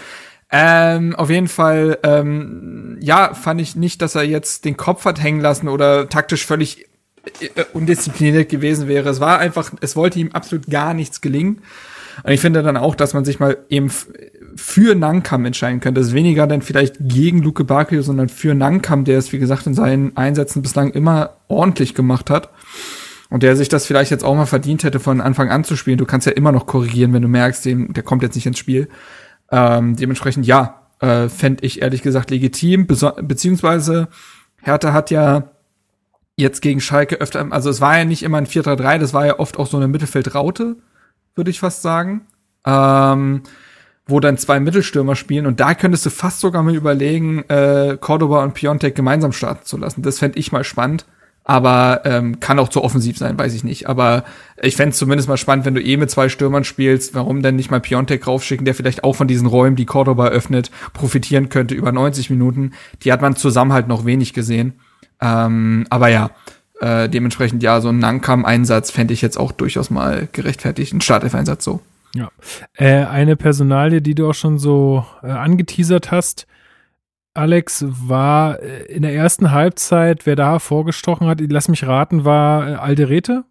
Ähm, auf jeden Fall, ähm, ja, fand ich nicht, dass er jetzt den Kopf hat hängen lassen oder taktisch völlig äh, undiszipliniert gewesen wäre. Es war einfach, es wollte ihm absolut gar nichts gelingen. Und ich finde dann auch, dass man sich mal eben für Nankam entscheiden könnte. Das ist weniger dann vielleicht gegen Luke Bakio, sondern für Nankam, der es, wie gesagt, in seinen Einsätzen bislang immer ordentlich gemacht hat. Und der sich das vielleicht jetzt auch mal verdient hätte, von Anfang an zu spielen. Du kannst ja immer noch korrigieren, wenn du merkst, dem, der kommt jetzt nicht ins Spiel. Ähm, dementsprechend ja, äh, fände ich ehrlich gesagt legitim. Beso beziehungsweise Hertha hat ja jetzt gegen Schalke öfter, also es war ja nicht immer ein 4-3-3, das war ja oft auch so eine Mittelfeldraute, würde ich fast sagen. Ähm, wo dann zwei Mittelstürmer spielen und da könntest du fast sogar mal überlegen, äh, Cordoba und Piontek gemeinsam starten zu lassen. Das fände ich mal spannend. Aber ähm, kann auch zu offensiv sein, weiß ich nicht. Aber ich fände es zumindest mal spannend, wenn du eh mit zwei Stürmern spielst, warum denn nicht mal Piontek raufschicken, der vielleicht auch von diesen Räumen, die Cordoba öffnet, profitieren könnte über 90 Minuten. Die hat man zusammen halt noch wenig gesehen. Ähm, aber ja, äh, dementsprechend ja, so ein Nankam-Einsatz fände ich jetzt auch durchaus mal gerechtfertigt. Ein Startelf-Einsatz so. Ja. Äh, eine Personalie, die du auch schon so äh, angeteasert hast, Alex, war äh, in der ersten Halbzeit, wer da vorgestochen hat, lass mich raten, war äh, Alderete.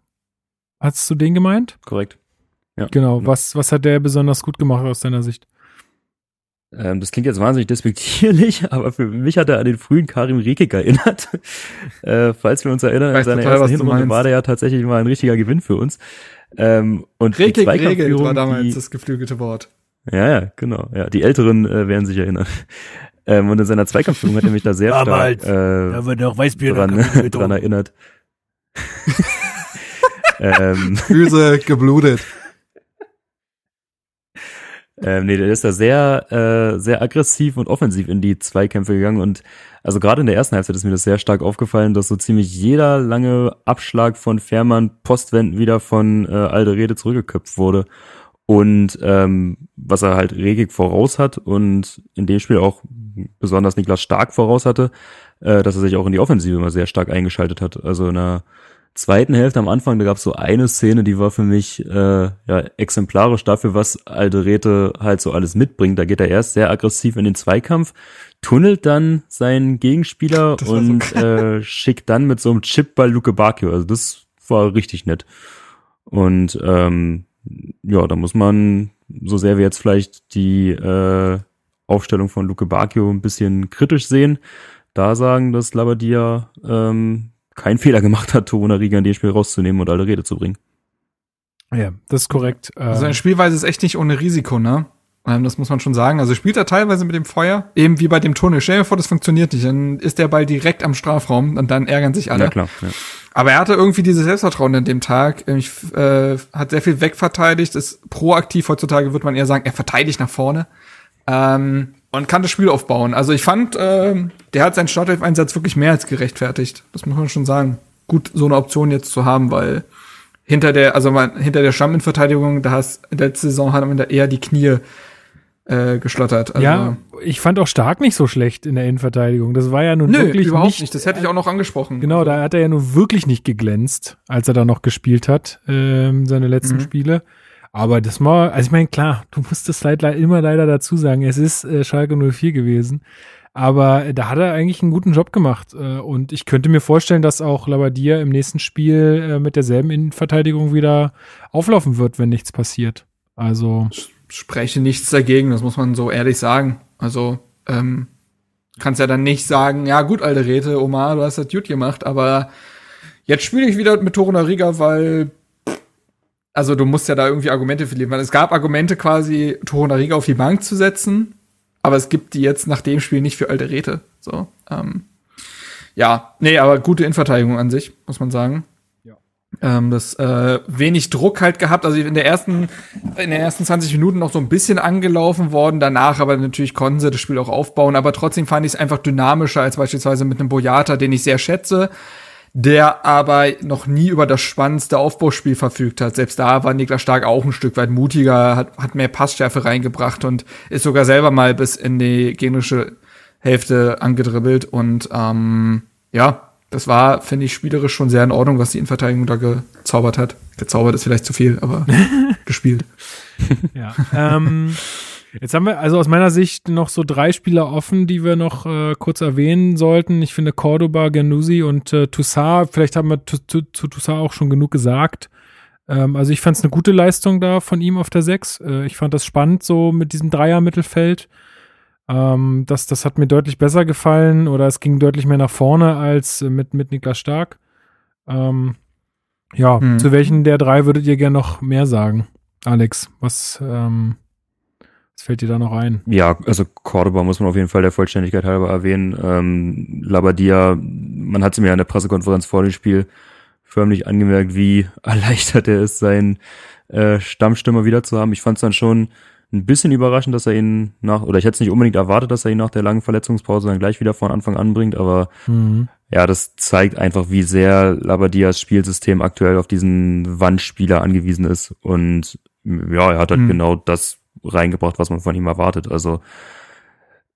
Hast du den gemeint? Korrekt. Ja. Genau. Was, was hat der besonders gut gemacht aus deiner Sicht? Ähm, das klingt jetzt wahnsinnig despektierlich, <laughs> aber für mich hat er an den frühen Karim Rekik erinnert. <laughs> äh, falls wir uns erinnern, in seiner ersten Hinrunde war der ja tatsächlich mal ein richtiger Gewinn für uns. Ähm, und die Regel, Regel Zweikampfführung, war damals die, das geflügelte Wort. Ja, ja, genau. Ja, die Älteren äh, werden sich erinnern. <laughs> Ähm, und in seiner Zweikampfführung hat er mich da sehr stark äh, wird noch Weißbier dran, dran erinnert. ähm, Füße geblutet. Ähm, nee, der ist da sehr, äh, sehr aggressiv und offensiv in die Zweikämpfe gegangen und also gerade in der ersten Halbzeit ist mir das sehr stark aufgefallen, dass so ziemlich jeder lange Abschlag von Fährmann Postwenden wieder von äh, Alderete zurückgeköpft wurde und ähm, was er halt regig voraus hat und in dem Spiel auch besonders Niklas Stark voraus hatte, äh, dass er sich auch in die Offensive immer sehr stark eingeschaltet hat. Also in der zweiten Hälfte am Anfang, da gab es so eine Szene, die war für mich äh, ja, exemplarisch dafür, was Alderete halt so alles mitbringt. Da geht er erst sehr aggressiv in den Zweikampf, tunnelt dann seinen Gegenspieler Das so und äh, schickt dann mit so einem Chipball Luke Bacchio. Also das war richtig nett. Und ähm, ja, da muss man, so sehr wir jetzt vielleicht die äh, Aufstellung von Luke Bacchio ein bisschen kritisch sehen, da sagen, dass Labadia ähm, keinen Fehler gemacht hat, Riga in dem Spiel rauszunehmen und alle Rede zu bringen. Ja, das ist korrekt. Ähm, Also eine Spielweise ist echt nicht ohne Risiko, ne? Ähm, Das muss man schon sagen. Also spielt er teilweise mit dem Feuer, eben wie bei dem Tunnel. Stell dir vor, das funktioniert nicht. Dann ist der Ball direkt am Strafraum und dann ärgern sich alle. Ja, klar. Ja. Aber er hatte irgendwie dieses Selbstvertrauen an dem Tag. Ich, äh, hat sehr viel wegverteidigt, ist proaktiv. Heutzutage würde man eher sagen, er verteidigt nach vorne. Ähm, und kann das Spiel aufbauen. Also ich fand, ähm, der hat seinen Startelf-Einsatz wirklich mehr als gerechtfertigt. Das muss man schon sagen. Gut, so eine Option jetzt zu haben, weil hinter der, also man, hinter der Stamminverteidigung, da hast letzte Saison hat man da eher die Knie äh, geschlottert. Also, ja, ich fand auch Stark nicht so schlecht in der Innenverteidigung. Das war ja nun nö, wirklich überhaupt nicht, nicht. Das hätte ich auch noch angesprochen. Genau, da hat er ja nun wirklich nicht geglänzt, als er da noch gespielt hat, ähm, seine letzten Mhm. Spiele. Aber das mal, also ich meine, klar, du musst es leider immer leider dazu sagen, es ist äh, Schalke 04 gewesen. Aber da hat er eigentlich einen guten Job gemacht. Äh, und ich könnte mir vorstellen, dass auch Labadia im nächsten Spiel äh, mit derselben Innenverteidigung wieder auflaufen wird, wenn nichts passiert. Also. Spreche nichts dagegen, das muss man so ehrlich sagen. Also, ähm, kannst ja dann nicht sagen, ja gut, alte Räte, Omar, du hast das gut gemacht, aber jetzt spiele ich wieder mit Toruna Riga, weil also du musst ja da irgendwie Argumente für liefern. Es gab Argumente quasi, Toruna Riga auf die Bank zu setzen, aber es gibt die jetzt nach dem Spiel nicht für alte Räte. So, ähm, ja, nee, aber gute Innenverteidigung an sich, muss man sagen. Ja. Ähm, das äh, wenig Druck halt gehabt, also in der ersten in den ersten 20 Minuten noch so ein bisschen angelaufen worden, danach aber natürlich konnten sie das Spiel auch aufbauen, aber trotzdem fand ich es einfach dynamischer als beispielsweise mit einem Boyata, den ich sehr schätze der aber noch nie über das spannendste Aufbauspiel verfügt hat. Selbst da war Niklas Stark auch ein Stück weit mutiger, hat, hat mehr Passschärfe reingebracht und ist sogar selber mal bis in die gegnerische Hälfte angedribbelt. Und ähm, ja, das war, finde ich, spielerisch schon sehr in Ordnung, was die Innenverteidigung da gezaubert hat. Gezaubert ist vielleicht zu viel, aber <laughs> gespielt. Ja. Ähm <laughs> Jetzt haben wir also aus meiner Sicht noch so drei Spieler offen, die wir noch äh, kurz erwähnen sollten. Ich finde Cordoba, Ganouzi und äh, Toussaint, vielleicht haben wir zu, zu, zu Toussaint auch schon genug gesagt. Ähm, also ich fand es eine gute Leistung da von ihm auf der Sechs. Äh, ich fand das spannend so mit diesem Dreier-Mittelfeld. Ähm, das, das hat mir deutlich besser gefallen oder es ging deutlich mehr nach vorne als äh, mit, mit Niklas Stark. Ähm, ja, hm. zu welchen der drei würdet ihr gerne noch mehr sagen? Alex, was, ähm, was fällt dir da noch ein? Ja, also Cordoba muss man auf jeden Fall der Vollständigkeit halber erwähnen. Ähm, Labadia, man hat sie mir in der Pressekonferenz vor dem Spiel förmlich angemerkt, wie <laughs> erleichtert er ist, seinen äh, Stammstürmer wieder zu haben. Ich fand es dann schon ein bisschen überraschend, dass er ihn nach, oder ich hätte es nicht unbedingt erwartet, dass er ihn nach der langen Verletzungspause dann gleich wieder von Anfang an bringt, aber mhm. ja, das zeigt einfach, wie sehr Labadias Spielsystem aktuell auf diesen Wandspieler angewiesen ist. Und ja, er hat halt mhm. genau das reingebracht, was man von ihm erwartet. Also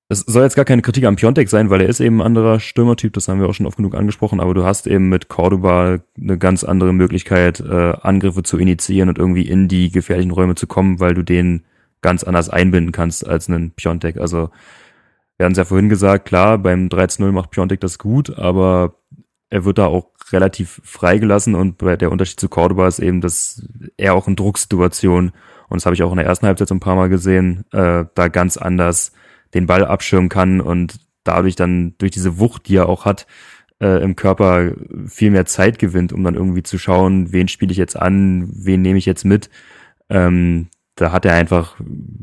es soll jetzt gar keine Kritik am Piontek sein, weil er ist eben ein anderer Stürmertyp, das haben wir auch schon oft genug angesprochen, aber du hast eben mit Cordoba eine ganz andere Möglichkeit, äh, Angriffe zu initiieren und irgendwie in die gefährlichen Räume zu kommen, weil du den ganz anders einbinden kannst als einen Piontek. Also wir haben es ja vorhin gesagt, klar, beim 13-0 macht Piontek das gut, aber er wird da auch relativ freigelassen und der Unterschied zu Cordoba ist eben, dass er auch in Drucksituationen und das habe ich auch in der ersten Halbzeit so ein paar Mal gesehen, äh, da ganz anders den Ball abschirmen kann und dadurch dann durch diese Wucht, die er auch hat, äh, im Körper viel mehr Zeit gewinnt, um dann irgendwie zu schauen, wen spiele ich jetzt an, wen nehme ich jetzt mit. Ähm, da hat er einfach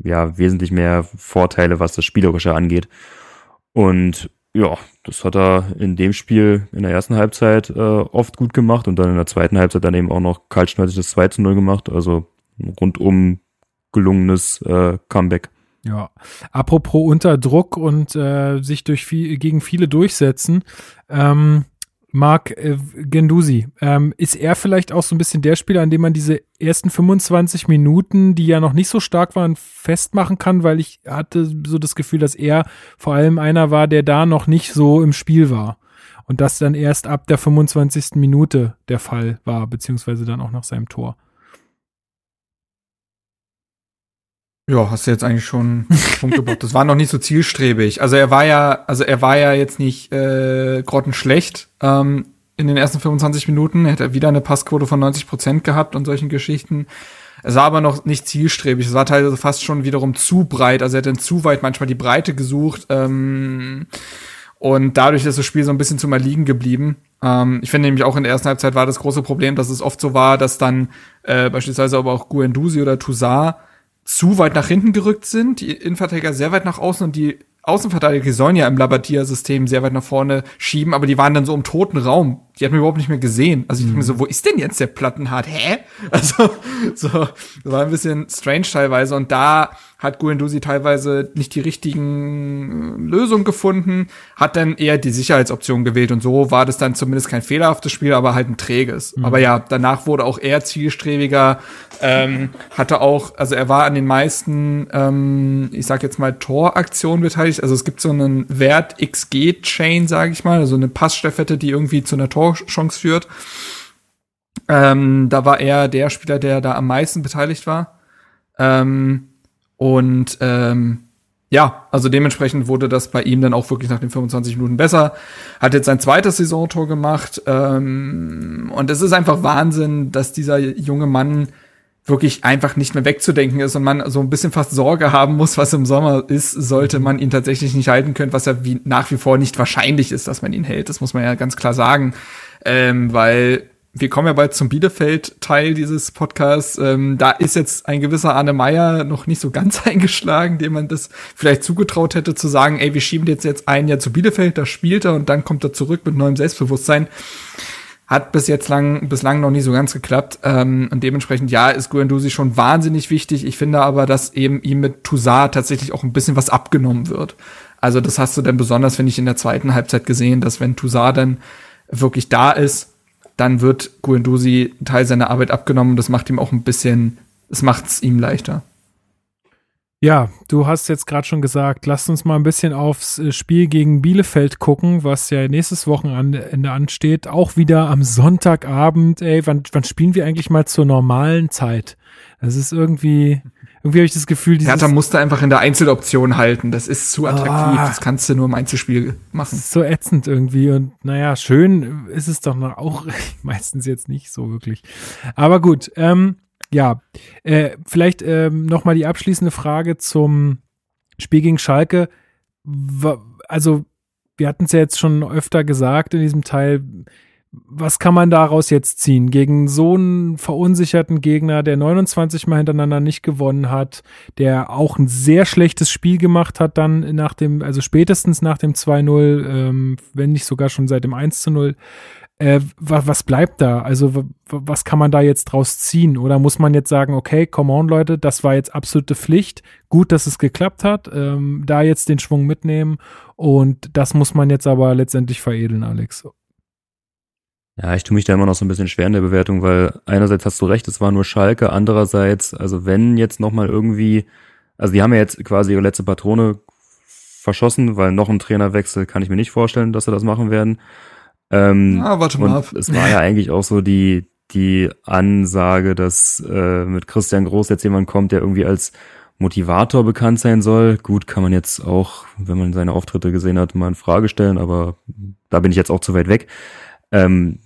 ja wesentlich mehr Vorteile, was das Spielerische angeht. Und ja, das hat er in dem Spiel in der ersten Halbzeit äh, oft gut gemacht und dann in der zweiten Halbzeit dann eben auch noch kaltschnäuzig das 2 zu 0 gemacht. Also rundum gelungenes äh, Comeback. Ja, apropos unter Druck und äh, sich durch viel, gegen viele durchsetzen. Ähm, Marc äh, Gendusi, ähm, ist er vielleicht auch so ein bisschen der Spieler, an dem man diese ersten 25 Minuten, die ja noch nicht so stark waren, festmachen kann, weil ich hatte so das Gefühl, dass er vor allem einer war, der da noch nicht so im Spiel war. Und das dann erst ab der 25. Minute der Fall war, beziehungsweise dann auch nach seinem Tor. Ja, hast du jetzt eigentlich schon <laughs> Punkt gebracht. Das war noch nicht so zielstrebig. Also er war ja, also er war ja jetzt nicht äh, grottenschlecht ähm, in den ersten 25 Minuten. Er hätte wieder eine Passquote von 90 Prozent gehabt und solchen Geschichten. Es war aber noch nicht zielstrebig. Es war teilweise fast schon wiederum zu breit. Also er hat dann zu weit manchmal die Breite gesucht. Ähm, und dadurch ist das Spiel so ein bisschen zum Erliegen geblieben. Ähm, ich finde nämlich auch in der ersten Halbzeit war das große Problem, dass es oft so war, dass dann äh, beispielsweise aber auch Guendouzi oder Toussaint zu weit nach hinten gerückt sind, die Innenverteidiger sehr weit nach außen und die Außenverteidiger die sollen ja im Labadia-System sehr weit nach vorne schieben, aber die waren dann so im toten Raum. Die hat man überhaupt nicht mehr gesehen. Also ich mhm. dachte mir so, wo ist denn jetzt der Plattenhart? Hä? <laughs> Also so, das war ein bisschen strange teilweise und da hat Guendouzi teilweise nicht die richtigen äh, Lösungen gefunden, hat dann eher die Sicherheitsoption gewählt und so war das dann zumindest kein fehlerhaftes Spiel, aber halt ein träges. Mhm. Aber ja, danach wurde auch er zielstrebiger, ähm, hatte auch, also er war an den meisten, ähm, ich sag jetzt mal Toraktionen beteiligt. Also es gibt so einen Wert XG-Chain, sage ich mal, also eine Passstaffette, die irgendwie zu einer Torchance führt. Ähm, da war er der Spieler, der da am meisten beteiligt war. Ähm, und ähm, ja, also dementsprechend wurde das bei ihm dann auch wirklich nach den 25 Minuten besser. Hat jetzt sein zweites Saisontor gemacht. Ähm, und es ist einfach Wahnsinn, dass dieser junge Mann wirklich einfach nicht mehr wegzudenken ist und man so ein bisschen fast Sorge haben muss, was im Sommer ist, sollte man ihn tatsächlich nicht halten können, was ja wie, nach wie vor nicht wahrscheinlich ist, dass man ihn hält. Das muss man ja ganz klar sagen. Ähm, weil wir kommen ja bald zum Bielefeld-Teil dieses Podcasts. Ähm, da ist jetzt ein gewisser Arne Meyer noch nicht so ganz <laughs> eingeschlagen, dem man das vielleicht zugetraut hätte, zu sagen, ey, wir schieben jetzt jetzt ein Jahr zu Bielefeld, da spielt er und dann kommt er zurück mit neuem Selbstbewusstsein. Hat bis jetzt lang, bislang noch nie so ganz geklappt. Ähm, und dementsprechend, ja, ist Guendouzi schon wahnsinnig wichtig. Ich finde aber, dass eben ihm mit Toussaint tatsächlich auch ein bisschen was abgenommen wird. Also das hast du dann besonders, finde ich, in der zweiten Halbzeit gesehen, dass wenn Toussaint dann wirklich da ist, dann wird Guendouzi Teil seiner Arbeit abgenommen. Das macht ihm auch ein bisschen, es macht es ihm leichter. Ja, du hast jetzt gerade schon gesagt, lasst uns mal ein bisschen aufs äh, Spiel gegen Bielefeld gucken, was ja nächstes Wochenende ansteht. Auch wieder am Sonntagabend. Ey, wann, wann spielen wir eigentlich mal zur normalen Zeit? Das ist irgendwie, irgendwie habe ich das Gefühl, dieses Hertha musste einfach in der Einzeloption halten. Das ist zu attraktiv. Oh, das kannst du nur im Einzelspiel machen. Das ist so ätzend irgendwie. Und naja, schön ist es doch noch auch <laughs> meistens jetzt nicht so wirklich. Aber gut, ähm, ja, äh, vielleicht ähm, noch mal die abschließende Frage zum Spiel gegen Schalke. Also wir hatten es ja jetzt schon öfter gesagt in diesem Teil was kann man daraus jetzt ziehen? Gegen so einen verunsicherten Gegner, der 29 Mal hintereinander nicht gewonnen hat, der auch ein sehr schlechtes Spiel gemacht hat, dann nach dem, also spätestens nach dem 2-0, ähm, wenn nicht sogar schon seit dem 1-0. Äh, was, bleibt da? Also, was kann man da jetzt draus ziehen? Oder muss man jetzt sagen, okay, come on, Leute, das war jetzt absolute Pflicht. Gut, dass es geklappt hat. Ähm, da jetzt den Schwung mitnehmen. Und das muss man jetzt aber letztendlich veredeln, Alex. Ja, ich tue mich da immer noch so ein bisschen schwer in der Bewertung, weil einerseits hast du recht, es war nur Schalke, andererseits, also wenn jetzt nochmal irgendwie, also die haben ja jetzt quasi ihre letzte Patrone verschossen, weil noch ein Trainerwechsel kann ich mir nicht vorstellen, dass sie das machen werden. Ähm, ah, warte mal ab. Es war ja <laughs> eigentlich auch so die, die Ansage, dass äh, mit Christian Groß jetzt jemand kommt, der irgendwie als Motivator bekannt sein soll. Gut, kann man jetzt auch, wenn man seine Auftritte gesehen hat, mal in Frage stellen, aber da bin ich jetzt auch zu weit weg. Ähm,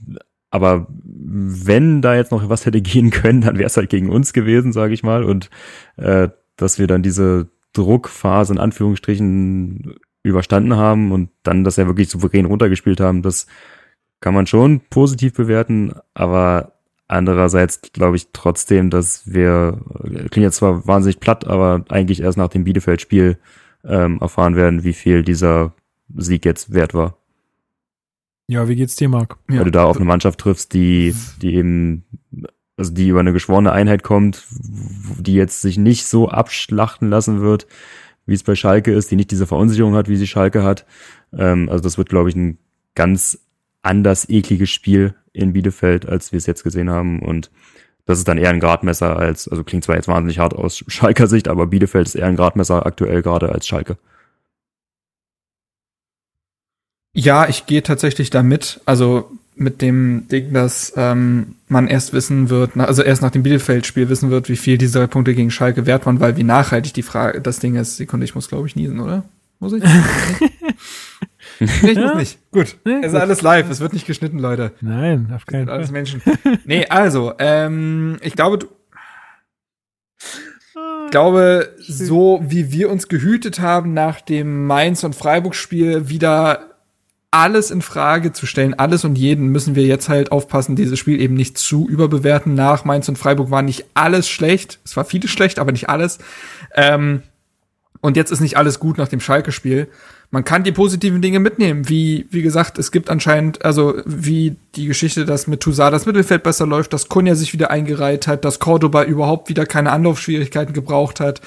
aber wenn da jetzt noch was hätte gehen können, dann wäre es halt gegen uns gewesen, sage ich mal. Und äh, dass wir dann diese Druckphase in Anführungsstrichen überstanden haben und dann das ja wirklich souverän runtergespielt haben, das kann man schon positiv bewerten, aber andererseits glaube ich trotzdem, dass wir, klingt jetzt zwar wahnsinnig platt, aber eigentlich erst nach dem Bielefeld-Spiel ähm, erfahren werden, wie viel dieser Sieg jetzt wert war. Ja, wie geht's dir, Marc? Weil ja. du da auf eine Mannschaft triffst, die, die eben, also die über eine geschworene Einheit kommt, die jetzt sich nicht so abschlachten lassen wird, wie es bei Schalke ist, die nicht diese Verunsicherung hat, wie sie Schalke hat. Ähm, also das wird, glaube ich, ein ganz anders ekliges Spiel in Bielefeld, als wir es jetzt gesehen haben. Und das ist dann eher ein Gradmesser als, also klingt zwar jetzt wahnsinnig hart aus <laughs> Schalker Sicht, aber Bielefeld ist eher ein Gradmesser aktuell gerade als Schalke. Ja, ich gehe tatsächlich damit. Also mit dem Ding, dass ähm, man erst wissen wird, also erst nach dem Bielefeld-Spiel wissen wird, wie viel diese drei Punkte gegen Schalke wert waren, weil wie nachhaltig die Frage, das Ding ist, Sekunde, ich muss glaube ich niesen, oder? Muss ich? <laughs> <laughs> ich muss nicht. Gut. Nee, es ist alles live, es wird nicht geschnitten, Leute. Nein, auf keinen Fall. Alles Menschen. nee, also, ähm, ich glaube, du, ich glaube, so wie wir uns gehütet haben nach dem Mainz- und Freiburg-Spiel wieder alles in Frage zu stellen, alles und jeden, müssen wir jetzt halt aufpassen, dieses Spiel eben nicht zu überbewerten. Nach Mainz und Freiburg war nicht alles schlecht. Es war vieles schlecht, aber nicht alles. Ähm, und jetzt ist nicht alles gut nach dem Schalke-Spiel. Man kann die positiven Dinge mitnehmen, wie, wie gesagt, es gibt anscheinend, also wie die Geschichte, dass mit Toussaint das Mittelfeld besser läuft, dass Kunja sich wieder eingereiht hat, dass Cordoba überhaupt wieder keine Anlaufschwierigkeiten gebraucht hat,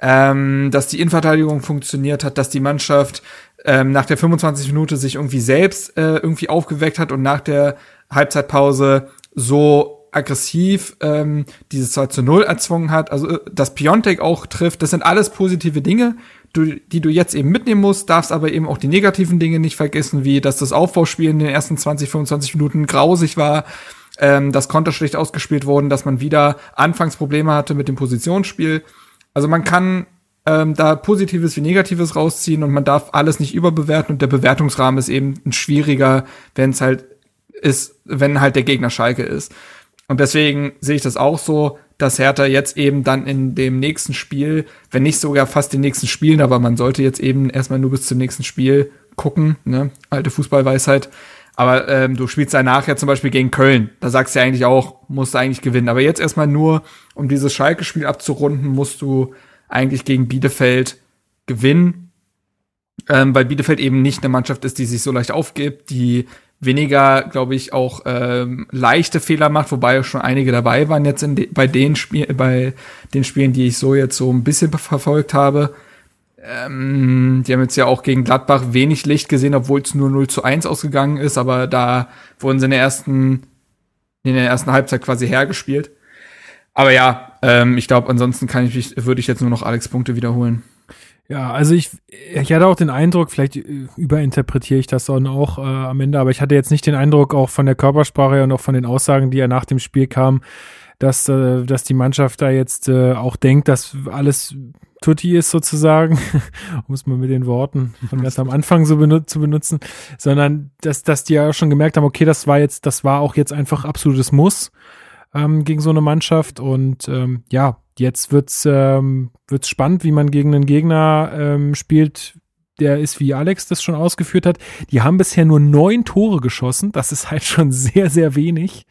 ähm, dass die Innenverteidigung funktioniert hat, dass die Mannschaft ähm, nach der 25 Minute sich irgendwie selbst äh, irgendwie aufgeweckt hat und nach der Halbzeitpause so aggressiv ähm, dieses 2 zu 0 erzwungen hat, also äh, dass Piontek auch trifft, das sind alles positive Dinge, du, die du jetzt eben mitnehmen musst, darfst aber eben auch die negativen Dinge nicht vergessen, wie dass das Aufbauspiel in den ersten 20, 25 Minuten grausig war, ähm, dass Konter schlecht ausgespielt wurden, dass man wieder Anfangsprobleme hatte mit dem Positionsspiel. Also man kann ähm, da Positives wie Negatives rausziehen und man darf alles nicht überbewerten und der Bewertungsrahmen ist eben ein schwieriger, wenn es halt ist, wenn halt der Gegner Schalke ist. Und deswegen sehe ich das auch so, dass Hertha jetzt eben dann in dem nächsten Spiel, wenn nicht sogar fast den nächsten Spielen, aber man sollte jetzt eben erstmal nur bis zum nächsten Spiel gucken, ne? Alte Fußballweisheit. Aber ähm, du spielst danach ja zum Beispiel gegen Köln. Da sagst du ja eigentlich auch, musst du eigentlich gewinnen. Aber jetzt erstmal nur, um dieses Schalke-Spiel abzurunden, musst du eigentlich gegen Bielefeld gewinnen. Ähm, weil Bielefeld eben nicht eine Mannschaft ist, die sich so leicht aufgibt, die weniger, glaube ich, auch ähm, leichte Fehler macht, wobei schon einige dabei waren jetzt in de bei den Spielen, bei den Spielen, die ich so jetzt so ein bisschen verfolgt habe. Ähm, die haben jetzt ja auch gegen Gladbach wenig Licht gesehen, obwohl es nur 0 zu 1 ausgegangen ist, aber da wurden sie in der ersten, in der ersten Halbzeit quasi hergespielt. Aber ja, ähm, ich glaube, ansonsten kann ich, würde ich jetzt nur noch Alex Punkte wiederholen. Ja, also ich, ich hatte auch den Eindruck, vielleicht äh, überinterpretiere ich das dann auch äh, am Ende, aber ich hatte jetzt nicht den Eindruck, auch von der Körpersprache und auch von den Aussagen, die ja nach dem Spiel kamen, dass, äh, dass die Mannschaft da jetzt äh, auch denkt, dass alles Tutti ist sozusagen, <laughs> um es mal mit den Worten von ganz am Anfang so benut zu benutzen, sondern dass, dass die ja schon gemerkt haben, okay, das war jetzt, das war auch jetzt einfach absolutes Muss ähm, gegen so eine Mannschaft und ähm, ja, jetzt wird's ähm, wird's spannend, wie man gegen einen Gegner ähm, spielt, der ist, wie Alex das schon ausgeführt hat, die haben bisher nur neun Tore geschossen. Das ist halt schon <laughs> sehr, sehr wenig.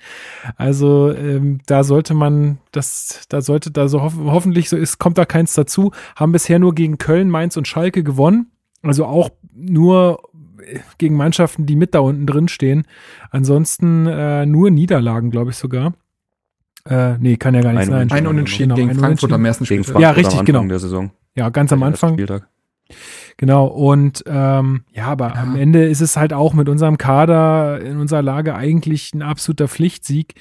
Also ähm, da sollte man, das, da sollte da so hof hoffentlich so ist, kommt da keins dazu. Haben bisher nur gegen Köln, Mainz und Schalke gewonnen. Also auch nur gegen Mannschaften, die mit da unten drin stehen. Ansonsten äh, nur Niederlagen, glaube ich sogar. Äh, nee, kann ja gar nicht ein sein. Ein Unentschieden genau, gegen Frankfurt am ersten Spiel. Ja, richtig, genau. Der Saison. Ja, ganz am Anfang. Spieltag. Genau, und ähm, ja, aber ja. am Ende ist es halt auch mit unserem Kader in unserer Lage eigentlich ein absoluter Pflichtsieg.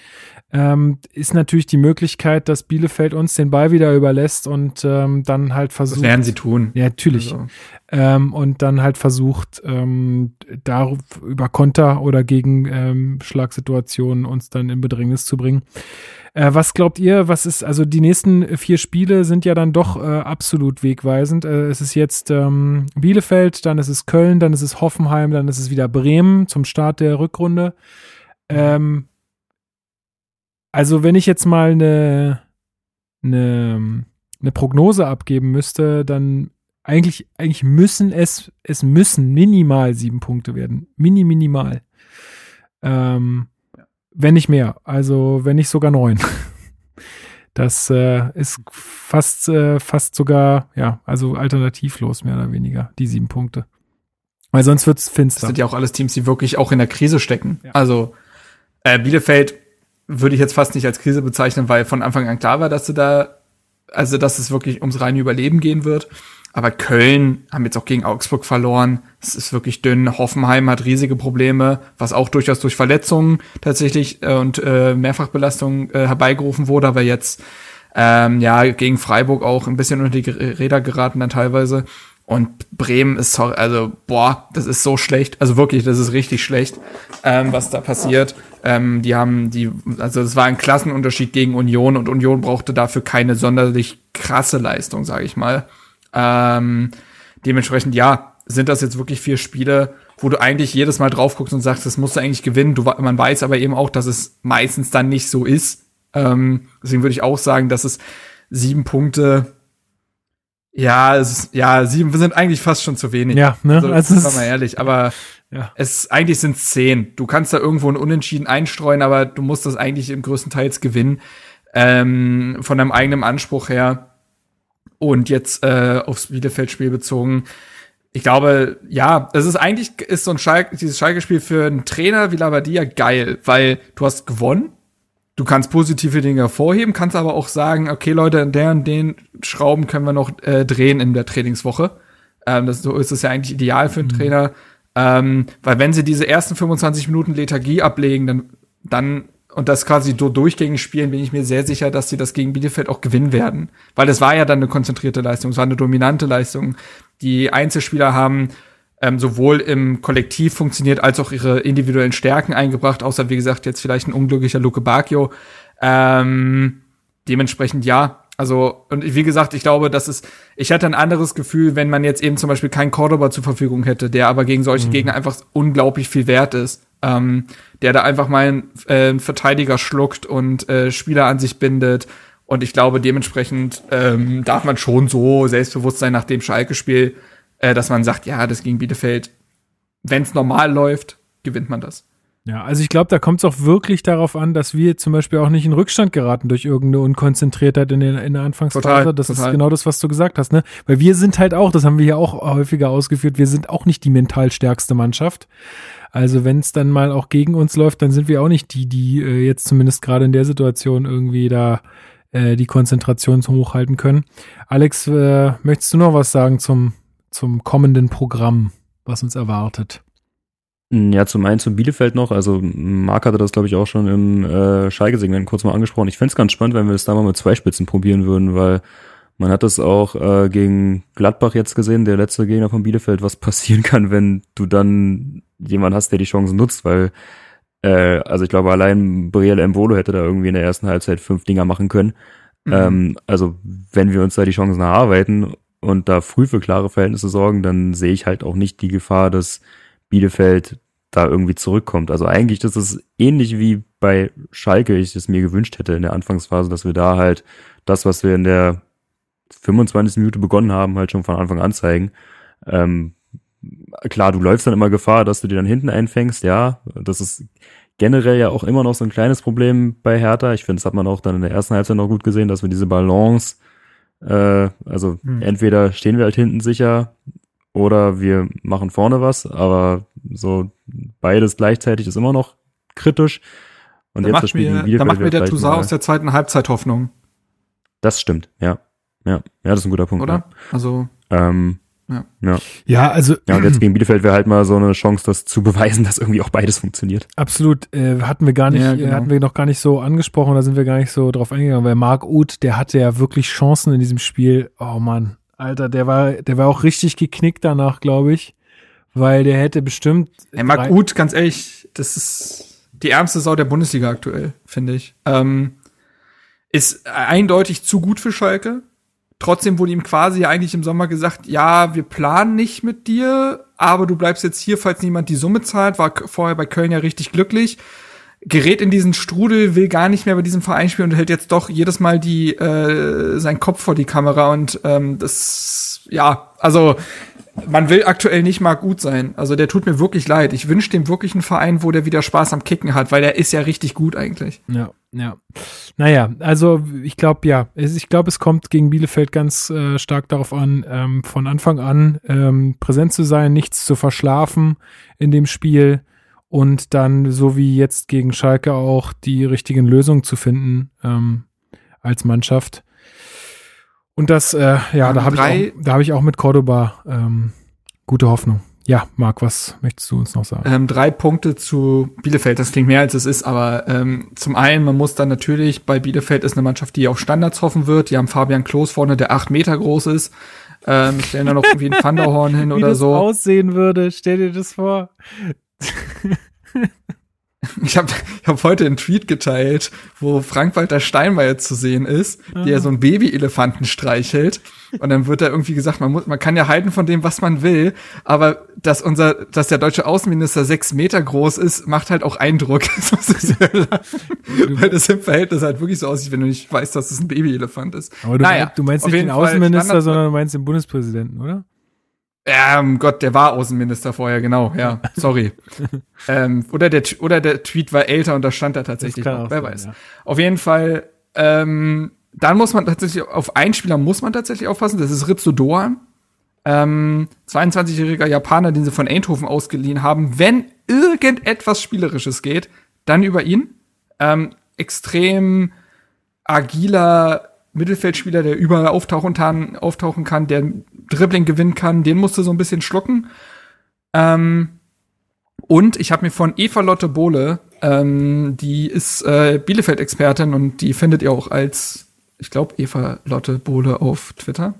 Ähm, ist natürlich die Möglichkeit, dass Bielefeld uns den Ball wieder überlässt und ähm, dann halt versucht. Das werden sie tun. Ja, natürlich. Also. Ähm, und dann halt versucht, ähm, da über Konter oder gegen ähm, Schlagsituationen uns dann in Bedrängnis zu bringen. Äh, was glaubt ihr, was ist, also die nächsten vier Spiele sind ja dann doch äh, absolut wegweisend. Äh, es ist jetzt ähm, Bielefeld, dann ist es Köln, dann ist es Hoffenheim, dann ist es wieder Bremen zum Start der Rückrunde. Ähm, also wenn ich jetzt mal eine, eine, eine Prognose abgeben müsste, dann eigentlich, eigentlich müssen es, es müssen minimal sieben Punkte werden. Mini, minimal. Ähm, wenn nicht mehr. Also, wenn nicht sogar neun. <laughs> Das äh, ist fast, äh, fast sogar, ja, also alternativlos mehr oder weniger, die sieben Punkte. Weil sonst wird's finster. Das sind ja auch alles Teams, die wirklich auch in der Krise stecken. Ja. Also äh, Bielefeld würde ich jetzt fast nicht als Krise bezeichnen, weil von Anfang an klar war, dass du da, also dass es wirklich ums reine Überleben gehen wird. Aber Köln haben jetzt auch gegen Augsburg verloren. Es ist wirklich dünn. Hoffenheim hat riesige Probleme, was auch durchaus durch Verletzungen tatsächlich äh, und äh, Mehrfachbelastung äh, herbeigerufen wurde, aber jetzt ähm, ja gegen Freiburg auch ein bisschen unter die Räder geraten dann teilweise. Und Bremen ist also boah, das ist so schlecht. Also wirklich, das ist richtig schlecht, ähm, was da passiert. Ähm, die haben die, also es war ein Klassenunterschied gegen Union und Union brauchte dafür keine sonderlich krasse Leistung, sage ich mal. Ähm, dementsprechend, ja, sind das jetzt wirklich vier Spiele, wo du eigentlich jedes Mal drauf guckst und sagst, das musst du eigentlich gewinnen. Du, man weiß aber eben auch, dass es meistens dann nicht so ist. Ähm, deswegen würde ich auch sagen, dass es sieben Punkte, ja, es ist, ja, sieben sind eigentlich fast schon zu wenig. Ja, ne? Also, also ist, mal ehrlich, aber ja. es eigentlich sind zehn. Du kannst da irgendwo ein Unentschieden einstreuen, aber du musst das eigentlich im größten Teils gewinnen. Ähm, von deinem eigenen Anspruch her. Und jetzt äh, aufs Bielefeld-Spiel bezogen. Ich glaube, ja, es ist eigentlich ist so ein Schalke, dieses Schalke-Spiel für einen Trainer wie Labadia geil, weil du hast gewonnen. Du kannst positive Dinge hervorheben, kannst aber auch sagen, okay, Leute, in der und den Schrauben können wir noch äh, drehen in der Trainingswoche. Ähm, das, so ist es ja eigentlich ideal für einen mhm. Trainer. Ähm, weil wenn sie diese ersten 25 Minuten Lethargie ablegen, dann, dann und das quasi so durchgängig spielen, bin ich mir sehr sicher, dass sie das gegen Bielefeld auch gewinnen werden. Weil es war ja dann eine konzentrierte Leistung, es war eine dominante Leistung. Die Einzelspieler haben ähm, sowohl im Kollektiv funktioniert, als auch ihre individuellen Stärken eingebracht, außer wie gesagt jetzt vielleicht ein unglücklicher Luke Bacchio. Ähm, dementsprechend ja, Also, und wie gesagt, ich glaube, das ist, ich hätte ein anderes Gefühl, wenn man jetzt eben zum Beispiel keinen Cordoba zur Verfügung hätte, der aber gegen solche mhm. Gegner einfach unglaublich viel wert ist. Ähm, der da einfach mal einen äh, Verteidiger schluckt und äh, Spieler an sich bindet. Und ich glaube, dementsprechend ähm, darf man schon so selbstbewusst sein nach dem Schalke-Spiel, äh, dass man sagt, ja, das gegen Bielefeld, wenn es normal läuft, gewinnt man das. Ja, also ich glaube, da kommt es auch wirklich darauf an, dass wir zum Beispiel auch nicht in Rückstand geraten durch irgendeine Unkonzentriertheit in, der, in der Anfangsphase. Total, das total. ist genau das, was du gesagt hast, ne? Weil wir sind halt auch, das haben wir ja auch häufiger ausgeführt, wir sind auch nicht die mental stärkste Mannschaft. Also wenn es dann mal auch gegen uns läuft, dann sind wir auch nicht die, die äh, jetzt zumindest gerade in der Situation irgendwie da äh, die Konzentration hochhalten können. Alex, äh, möchtest du noch was sagen zum, zum kommenden Programm, was uns erwartet? Ja, zum einen zum Bielefeld noch. Also Marc hatte das, glaube ich, auch schon im äh, Schalke-Segment kurz mal angesprochen. Ich fände es ganz spannend, wenn wir das da mal mit zwei Spitzen probieren würden, weil man hat es auch äh, gegen Gladbach jetzt gesehen, der letzte Gegner von Bielefeld, was <laughs> passieren kann, wenn du dann jemand hast, der die Chancen nutzt, weil äh, also ich glaube, allein Brielle Mbolo hätte da irgendwie in der ersten Halbzeit fünf Dinger machen können. Mhm. Ähm, also wenn wir uns da die Chancen erarbeiten und da früh für klare Verhältnisse sorgen, dann sehe ich halt auch nicht die Gefahr, dass Bielefeld da irgendwie zurückkommt. Also eigentlich ist es ähnlich wie bei Schalke, ich es mir gewünscht hätte in der Anfangsphase, dass wir da halt das, was wir in der 25. Minute begonnen haben, halt schon von Anfang an zeigen. Ähm, klar, du läufst dann immer Gefahr, dass du dir dann hinten einfängst, ja. Das ist generell ja auch immer noch so ein kleines Problem bei Hertha. Ich finde, das hat man auch dann in der ersten Halbzeit noch gut gesehen, dass wir diese Balance, äh, also hm. entweder stehen wir halt hinten sicher oder wir machen vorne was, aber so beides gleichzeitig ist immer noch kritisch. Und da jetzt macht mir, da macht mir der Toussaint aus der zweiten Halbzeit Hoffnung. Das stimmt, ja. Ja, ja, das ist ein guter Punkt. Oder? Ja. Also. Ähm, ja. ja. Ja, also. Ja, und jetzt gegen Bielefeld wäre halt mal so eine Chance, das zu beweisen, <laughs> dass irgendwie auch beides funktioniert. Absolut. Äh, hatten wir gar nicht, ja, genau. hatten wir noch gar nicht so angesprochen, da sind wir gar nicht so drauf eingegangen, weil Marc Uth, der hatte ja wirklich Chancen in diesem Spiel. Oh Mann. Alter, der war, der war auch richtig geknickt danach, glaube ich. Weil der hätte bestimmt. Ey, Marc Uth, ganz ehrlich, das ist die ärmste Sau der Bundesliga aktuell, finde ich. Ähm, ist eindeutig zu gut für Schalke. Trotzdem wurde ihm quasi eigentlich im Sommer gesagt, ja, wir planen nicht mit dir, aber du bleibst jetzt hier, falls niemand die Summe zahlt. War vorher bei Köln ja richtig glücklich gerät in diesen Strudel, will gar nicht mehr bei diesem Verein spielen und hält jetzt doch jedes Mal die äh, seinen Kopf vor die Kamera und ähm, das ja, also man will aktuell nicht mal gut sein. Also der tut mir wirklich leid. Ich wünsche dem wirklich einen Verein, wo der wieder Spaß am Kicken hat, weil der ist ja richtig gut eigentlich. Ja, ja. Naja, also ich glaube ja, ich glaube, es kommt gegen Bielefeld ganz äh, stark darauf an, ähm, von Anfang an ähm, präsent zu sein, nichts zu verschlafen in dem Spiel und dann, so wie jetzt gegen Schalke, auch die richtigen Lösungen zu finden ähm, als Mannschaft. Und das, äh, ja, da habe ich, auch, da hab ich auch mit Cordoba ähm, gute Hoffnung. Ja, Marc, was möchtest du uns noch sagen? Ähm, drei Punkte zu Bielefeld. Das klingt mehr als es ist, aber ähm, zum einen, man muss dann natürlich, bei Bielefeld ist eine Mannschaft, die auf Standards hoffen wird. Die haben Fabian Klos vorne, der acht Meter groß ist. Ähm, stellen da noch <laughs> irgendwie ein Thunderhorn hin oder so. Wie das aussehen würde, stell dir das vor. <laughs> Ich habe ich hab heute einen Tweet geteilt, wo Frank-Walter Steinmeier zu sehen ist, ah. der so einen Baby-Elefanten streichelt. Und dann wird da irgendwie gesagt, man muss, man kann ja halten von dem, was man will, aber dass unser, dass der deutsche Außenminister sechs Meter groß ist, macht halt auch Eindruck. <laughs> Weil das im Verhältnis halt wirklich so aussieht, wenn du nicht weißt, dass es ein Baby-Elefant ist. Aber du, naja, du meinst nicht den Außenminister, sondern du meinst den Bundespräsidenten, oder? Um Gott, der war Außenminister vorher, genau, ja, <laughs> sorry. ähm, oder, der, oder der Tweet war älter und da stand er tatsächlich noch, wer sein, weiß. Ja. Auf jeden Fall, ähm, dann muss man tatsächlich, auf einen Spieler muss man tatsächlich aufpassen, das ist Ritsu Doan. Ähm, 22-jähriger Japaner, den sie von Eindhoven ausgeliehen haben. Wenn irgendetwas Spielerisches geht, dann über ihn. Ähm, extrem agiler Mittelfeldspieler, der überall auftauchen auftauchen kann, der Dribbling gewinnen kann, den musst du so ein bisschen schlucken. Ähm, und ich habe mir von Eva Lotte Bohle, ähm, die ist äh, Bielefeld-Expertin und die findet ihr auch als, ich glaube, Eva Lotte Bohle auf Twitter.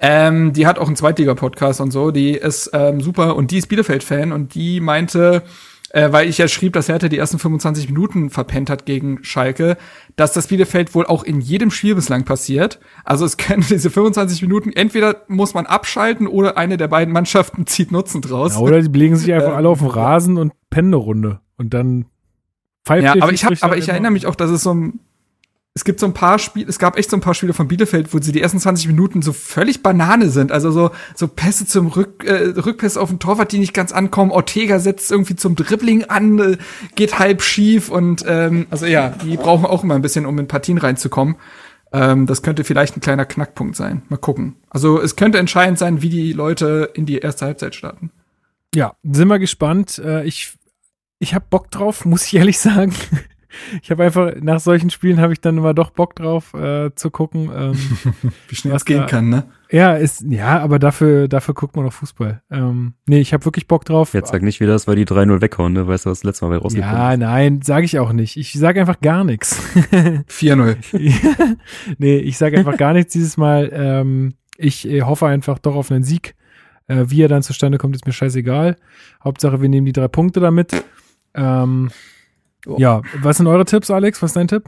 Ähm, die hat auch einen Zweitliga-Podcast und so, die ist ähm, super und die ist Bielefeld-Fan und die meinte, äh, weil ich ja schrieb, dass Hertha die ersten 25 Minuten verpennt hat gegen Schalke, dass das Bielefeld wohl auch in jedem Spiel bislang passiert. Also es <laughs> können diese 25 Minuten, entweder muss man abschalten oder eine der beiden Mannschaften <laughs> zieht Nutzen draus. Ja, oder die legen sich einfach alle auf den Rasen und pennen eine Runde. Und dann pfeift Ja, aber ich, hab, aber ich erinnere mich auch, dass es so ein es gibt so ein paar Spiele, es gab echt so ein paar Spiele von Bielefeld, wo sie die ersten 20 Minuten so völlig Banane sind. Also so, so Pässe zum Rück, äh, Rückpässe auf den Torwart, die nicht ganz ankommen. Ortega setzt irgendwie zum Dribbling an, äh, geht halb schief und ähm, also ja, die brauchen auch immer ein bisschen, um in Partien reinzukommen. Ähm, das könnte vielleicht ein kleiner Knackpunkt sein. Mal gucken. Also es könnte entscheidend sein, wie die Leute in die erste Halbzeit starten. Ja, sind wir gespannt. Äh, ich ich habe Bock drauf, muss ich ehrlich sagen ich habe einfach, nach solchen Spielen habe ich dann immer doch Bock drauf äh, zu gucken. Ähm, <laughs> Wie schnell es gehen da, kann, ne? Ja, ist, ja, aber dafür, dafür guckt man noch Fußball. Ähm, nee, ich habe wirklich Bock drauf. Jetzt sag nicht wieder, das war die 3-0 weghauen, ne? Weißt du, was das letzte Mal bei rausgekommen Ja, ist? nein, sage ich auch nicht. Ich sage einfach gar nichts. <laughs> 4-0. <laughs> nee, ich sage einfach gar nichts dieses Mal. Ähm, ich äh, hoffe einfach doch auf einen Sieg. Äh, wie er dann zustande kommt, ist mir scheißegal. Hauptsache, wir nehmen die drei Punkte damit. Ähm, Oh. Ja, was sind eure Tipps, Alex? Was ist dein Tipp?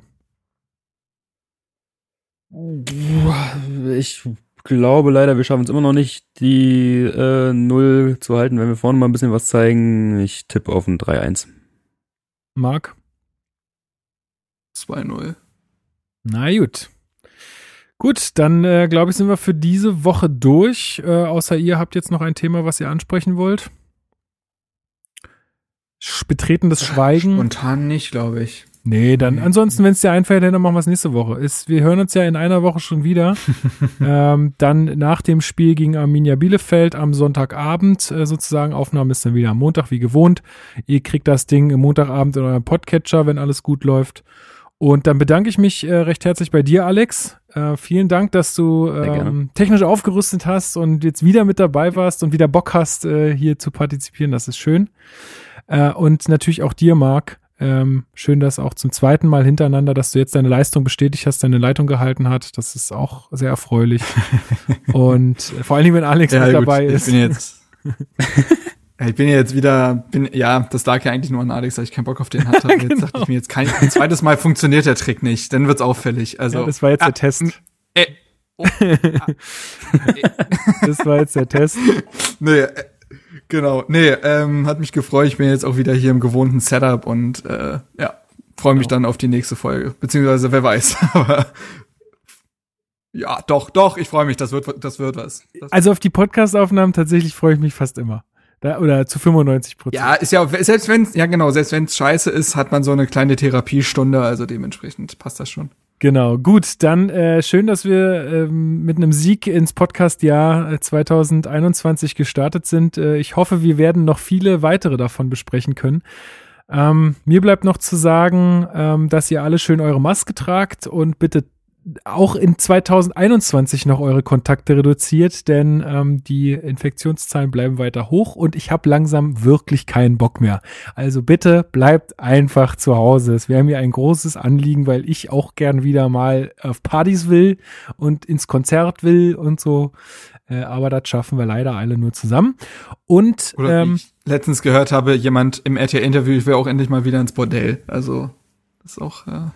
Ich glaube leider, wir schaffen es immer noch nicht, die äh, Null zu halten, wenn wir vorne mal ein bisschen was zeigen. Ich tippe auf ein 3-1. Marc? 2-0. Na gut. Gut, dann äh, glaube ich, sind wir für diese Woche durch. Äh, außer ihr habt jetzt noch ein Thema, was ihr ansprechen wollt betretenes Schweigen. Spontan nicht, glaube ich. Nee, dann ansonsten, wenn es dir einfällt, dann machen wir es nächste Woche. Ist, wir hören uns ja in einer Woche schon wieder. <laughs> ähm, dann nach dem Spiel gegen Arminia Bielefeld am Sonntagabend äh, sozusagen. Aufnahme ist dann wieder am Montag wie gewohnt. Ihr kriegt das Ding im Montagabend in eurem Podcatcher, wenn alles gut läuft. Und dann bedanke ich mich äh, recht herzlich bei dir, Alex. Äh, vielen Dank, dass du ähm, technisch aufgerüstet hast und jetzt wieder mit dabei warst und wieder Bock hast, äh, hier zu partizipieren. Das ist schön. Äh, und natürlich auch dir, Marc. Ähm, schön, dass auch zum zweiten Mal hintereinander, dass du jetzt deine Leistung bestätigt hast, deine Leitung gehalten hat. Das ist auch sehr erfreulich. <laughs> und äh, vor allen Dingen, wenn Alex ja, mit gut, dabei ist. <laughs> Ich bin jetzt, ich bin jetzt wieder, bin, ja, das lag ja eigentlich nur an Alex, dass ich keinen Bock auf den hatte. genau. <laughs> Jetzt dachte ich mir, jetzt kein, ein zweites Mal funktioniert der Trick nicht, dann wird's auffällig. Also, ja, das war jetzt ah, der Test. Äh, oh, ah, das war jetzt der Test. Nee, äh, Genau. Nee, ähm, hat mich gefreut. Ich bin jetzt auch wieder hier im gewohnten Setup und äh, ja, freue mich genau. dann auf die nächste Folge. Beziehungsweise wer weiß. <laughs> Aber ja, doch, doch, ich freue mich. Das wird, das wird was. Das also auf die Podcast-Aufnahmen tatsächlich freue ich mich fast immer. Da, oder zu 95 Prozent. Ja, ist ja, selbst wenn ja genau, selbst wenn es scheiße ist, hat man so eine kleine Therapiestunde, also dementsprechend passt das schon. Genau, gut, dann äh, schön, dass wir ähm, mit einem Sieg ins Podcast-Jahr 2021 äh, gestartet sind. Äh, ich hoffe, wir werden noch viele weitere davon besprechen können. Ähm, mir bleibt noch zu sagen, ähm, dass ihr alle schön eure Maske tragt und bitte auch in 2021 noch eure Kontakte reduziert, denn ähm, die Infektionszahlen bleiben weiter hoch und ich habe langsam wirklich keinen Bock mehr. Also bitte bleibt einfach zu Hause. Es wäre mir ein großes Anliegen, weil ich auch gern wieder mal auf Partys will und ins Konzert will und so. Äh, aber das schaffen wir leider alle nur zusammen. Und Oder ähm, ich letztens gehört habe, jemand im RTL-Interview, ich will auch endlich mal wieder ins Bordell. Also das ist auch. Äh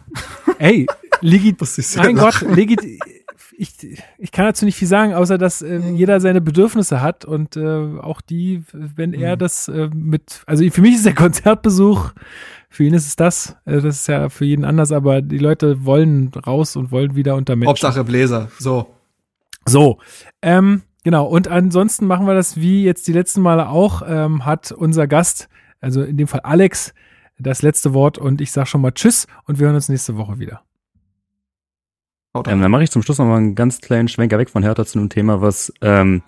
Ey, <laughs> legit, mein Gott, legit, <laughs> ich, ich kann dazu nicht viel sagen, außer dass äh, jeder seine Bedürfnisse hat und äh, auch die, wenn er mhm. das äh, mit, also für mich ist der Konzertbesuch, für ihn ist es das, äh, das ist ja für jeden anders, aber die Leute wollen raus und wollen wieder unter Menschen. Hauptsache Bläser, so. So, ähm, genau, und ansonsten machen wir das wie jetzt die letzten Male auch, ähm, hat unser Gast, also in dem Fall Alex, das letzte Wort und ich sage schon mal Tschüss und wir hören uns nächste Woche wieder. Ähm, dann mache ich zum Schluss noch mal einen ganz kleinen Schwenker weg von Hertha zu einem Thema, was, ähm,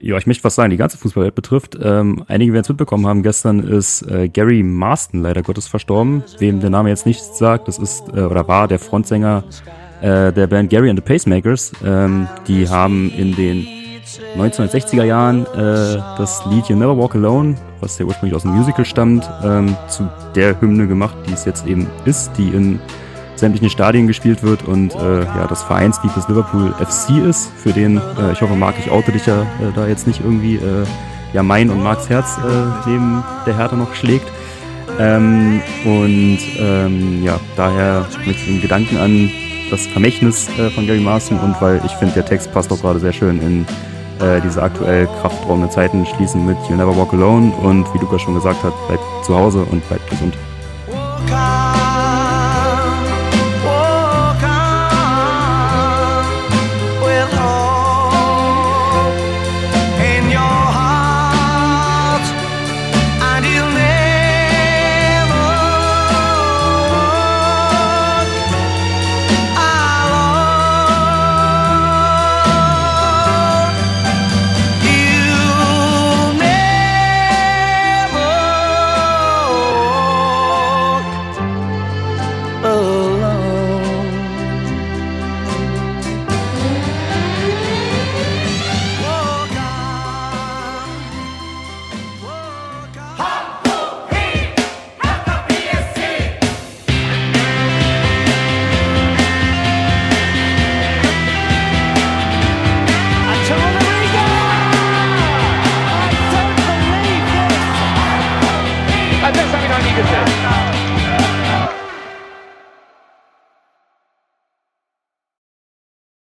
ja, ich möchte was sagen, die ganze Fußballwelt betrifft. Ähm, einige werden es mitbekommen haben, gestern ist äh, Gary Marston leider Gottes verstorben, wem der Name jetzt nichts sagt. Das ist äh, oder war der Frontsänger äh, der Band Gary and the Pacemakers. Ähm, die haben in den 1960er Jahren äh, das Lied You Never Walk Alone, was ja ursprünglich aus dem Musical stammt, ähm, zu der Hymne gemacht, die es jetzt eben ist, die in sämtlichen Stadien gespielt wird und äh, ja, das Vereinslied des Liverpool FC ist, für den, äh, ich hoffe, Marc, ich oute dich ja äh, da jetzt nicht irgendwie, äh, ja, mein und Marks Herz äh, neben der Hertha noch schlägt. Ähm, und ähm, ja, daher mit den Gedanken an das Vermächtnis äh, von Gary Marston und weil ich finde, der Text passt auch gerade sehr schön in diese aktuell kraftraumenden Zeiten, schließen mit You'll Never Walk Alone und wie Lukas schon gesagt hat, bleibt zu Hause und bleibt gesund.